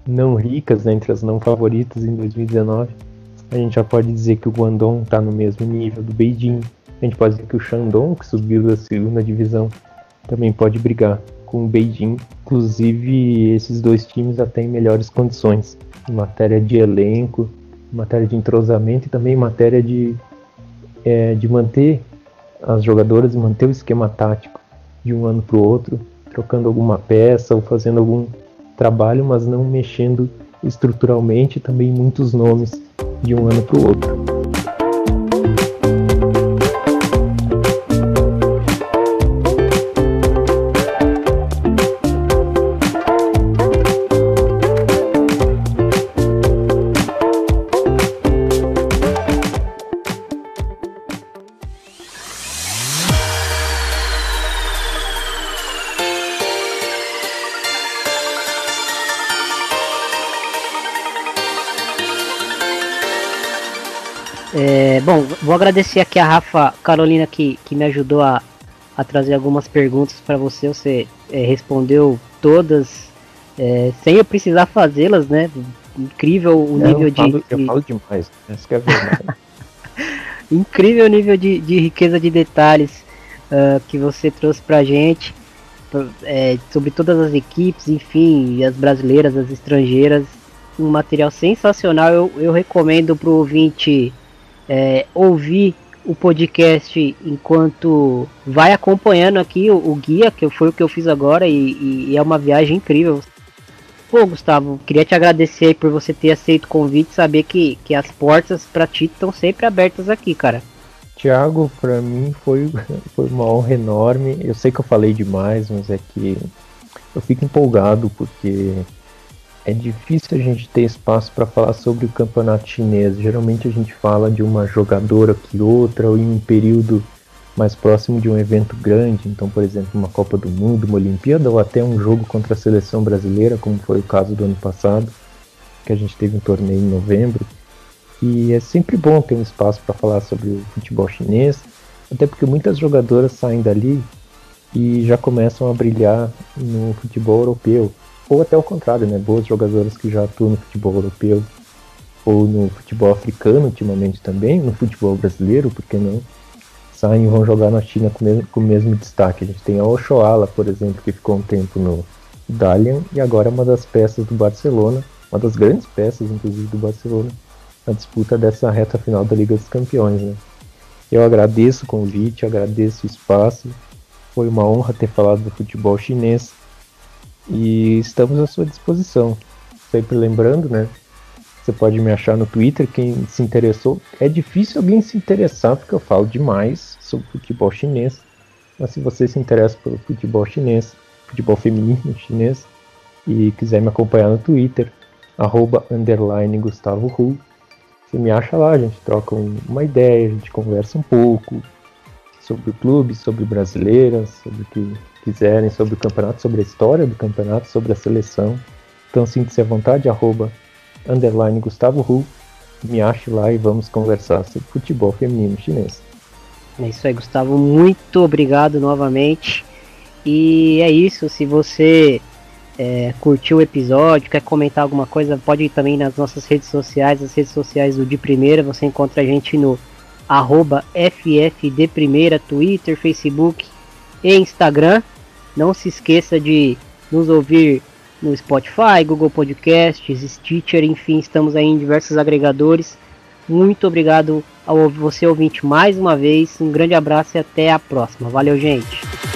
não ricas, né, entre as não favoritas em 2019. A gente já pode dizer que o Guangdong está no mesmo nível do Beijing. A gente pode dizer que o Shandong, que subiu da segunda divisão, também pode brigar com o Beijing. Inclusive, esses dois times já têm melhores condições em matéria de elenco, em matéria de entrosamento e também em matéria de, é, de manter as jogadoras manter o esquema tático de um ano para o outro, trocando alguma peça ou fazendo algum trabalho, mas não mexendo estruturalmente também muitos nomes de um ano para o outro. Agradecer aqui a Rafa Carolina que, que me ajudou a, a trazer algumas perguntas para você. Você é, respondeu todas é, sem eu precisar fazê-las, né? Incrível o nível eu falo, de. Eu falo demais, isso que é verdade. Incrível o nível de, de riqueza de detalhes uh, que você trouxe pra gente. É, sobre todas as equipes, enfim, as brasileiras, as estrangeiras. Um material sensacional. Eu, eu recomendo pro ouvinte é, ouvir o podcast enquanto vai acompanhando aqui o, o, guia, que foi o que eu fiz agora, e, e, é uma viagem incrível. Pô, Gustavo, queria te agradecer por você ter aceito o convite, saber que, que as portas para ti estão sempre abertas aqui, cara. Tiago, para mim foi, foi uma honra enorme. Eu sei que eu falei demais, mas é que eu fico empolgado porque é difícil a gente ter espaço para falar sobre o campeonato chinês. Geralmente a gente fala de uma jogadora que outra, ou em um período mais próximo de um evento grande, então, por exemplo, uma Copa do Mundo, uma Olimpíada, ou até um jogo contra a seleção brasileira, como foi o caso do ano passado, que a gente teve um torneio em novembro. E é sempre bom ter um espaço para falar sobre o futebol chinês, até porque muitas jogadoras saem dali e já começam a brilhar no futebol europeu ou até o contrário, né? Boas jogadoras que já atuam no futebol europeu ou no futebol africano ultimamente também, no futebol brasileiro, porque não? Saem e vão jogar na China com, mesmo, com o mesmo destaque. A gente tem a Oshoala, por exemplo, que ficou um tempo no Dalian e agora é uma das peças do Barcelona, uma das grandes peças, inclusive, do Barcelona, na disputa dessa reta final da Liga dos Campeões, né? Eu agradeço o convite, agradeço o espaço. Foi uma honra ter falado do futebol chinês e estamos à sua disposição. Sempre lembrando, né? Você pode me achar no Twitter, quem se interessou. É difícil alguém se interessar, porque eu falo demais sobre futebol chinês. Mas se você se interessa pelo futebol chinês, futebol feminino chinês, e quiser me acompanhar no Twitter, arroba underline Gustavo Hu, você me acha lá, a gente troca uma ideia, a gente conversa um pouco sobre o clube, sobre brasileiras, sobre o que quiserem sobre o campeonato, sobre a história do campeonato, sobre a seleção. Então sinta-se à vontade, arroba, underline Gustavo me ache lá e vamos conversar sobre futebol feminino chinês. É isso aí, Gustavo. Muito obrigado novamente. E é isso. Se você é, curtiu o episódio, quer comentar alguma coisa, pode ir também nas nossas redes sociais, as redes sociais do De Primeira. Você encontra a gente no arroba FFD Twitter, Facebook e Instagram. Não se esqueça de nos ouvir no Spotify, Google Podcasts, Stitcher, enfim, estamos aí em diversos agregadores. Muito obrigado ao você ouvinte mais uma vez. Um grande abraço e até a próxima. Valeu, gente.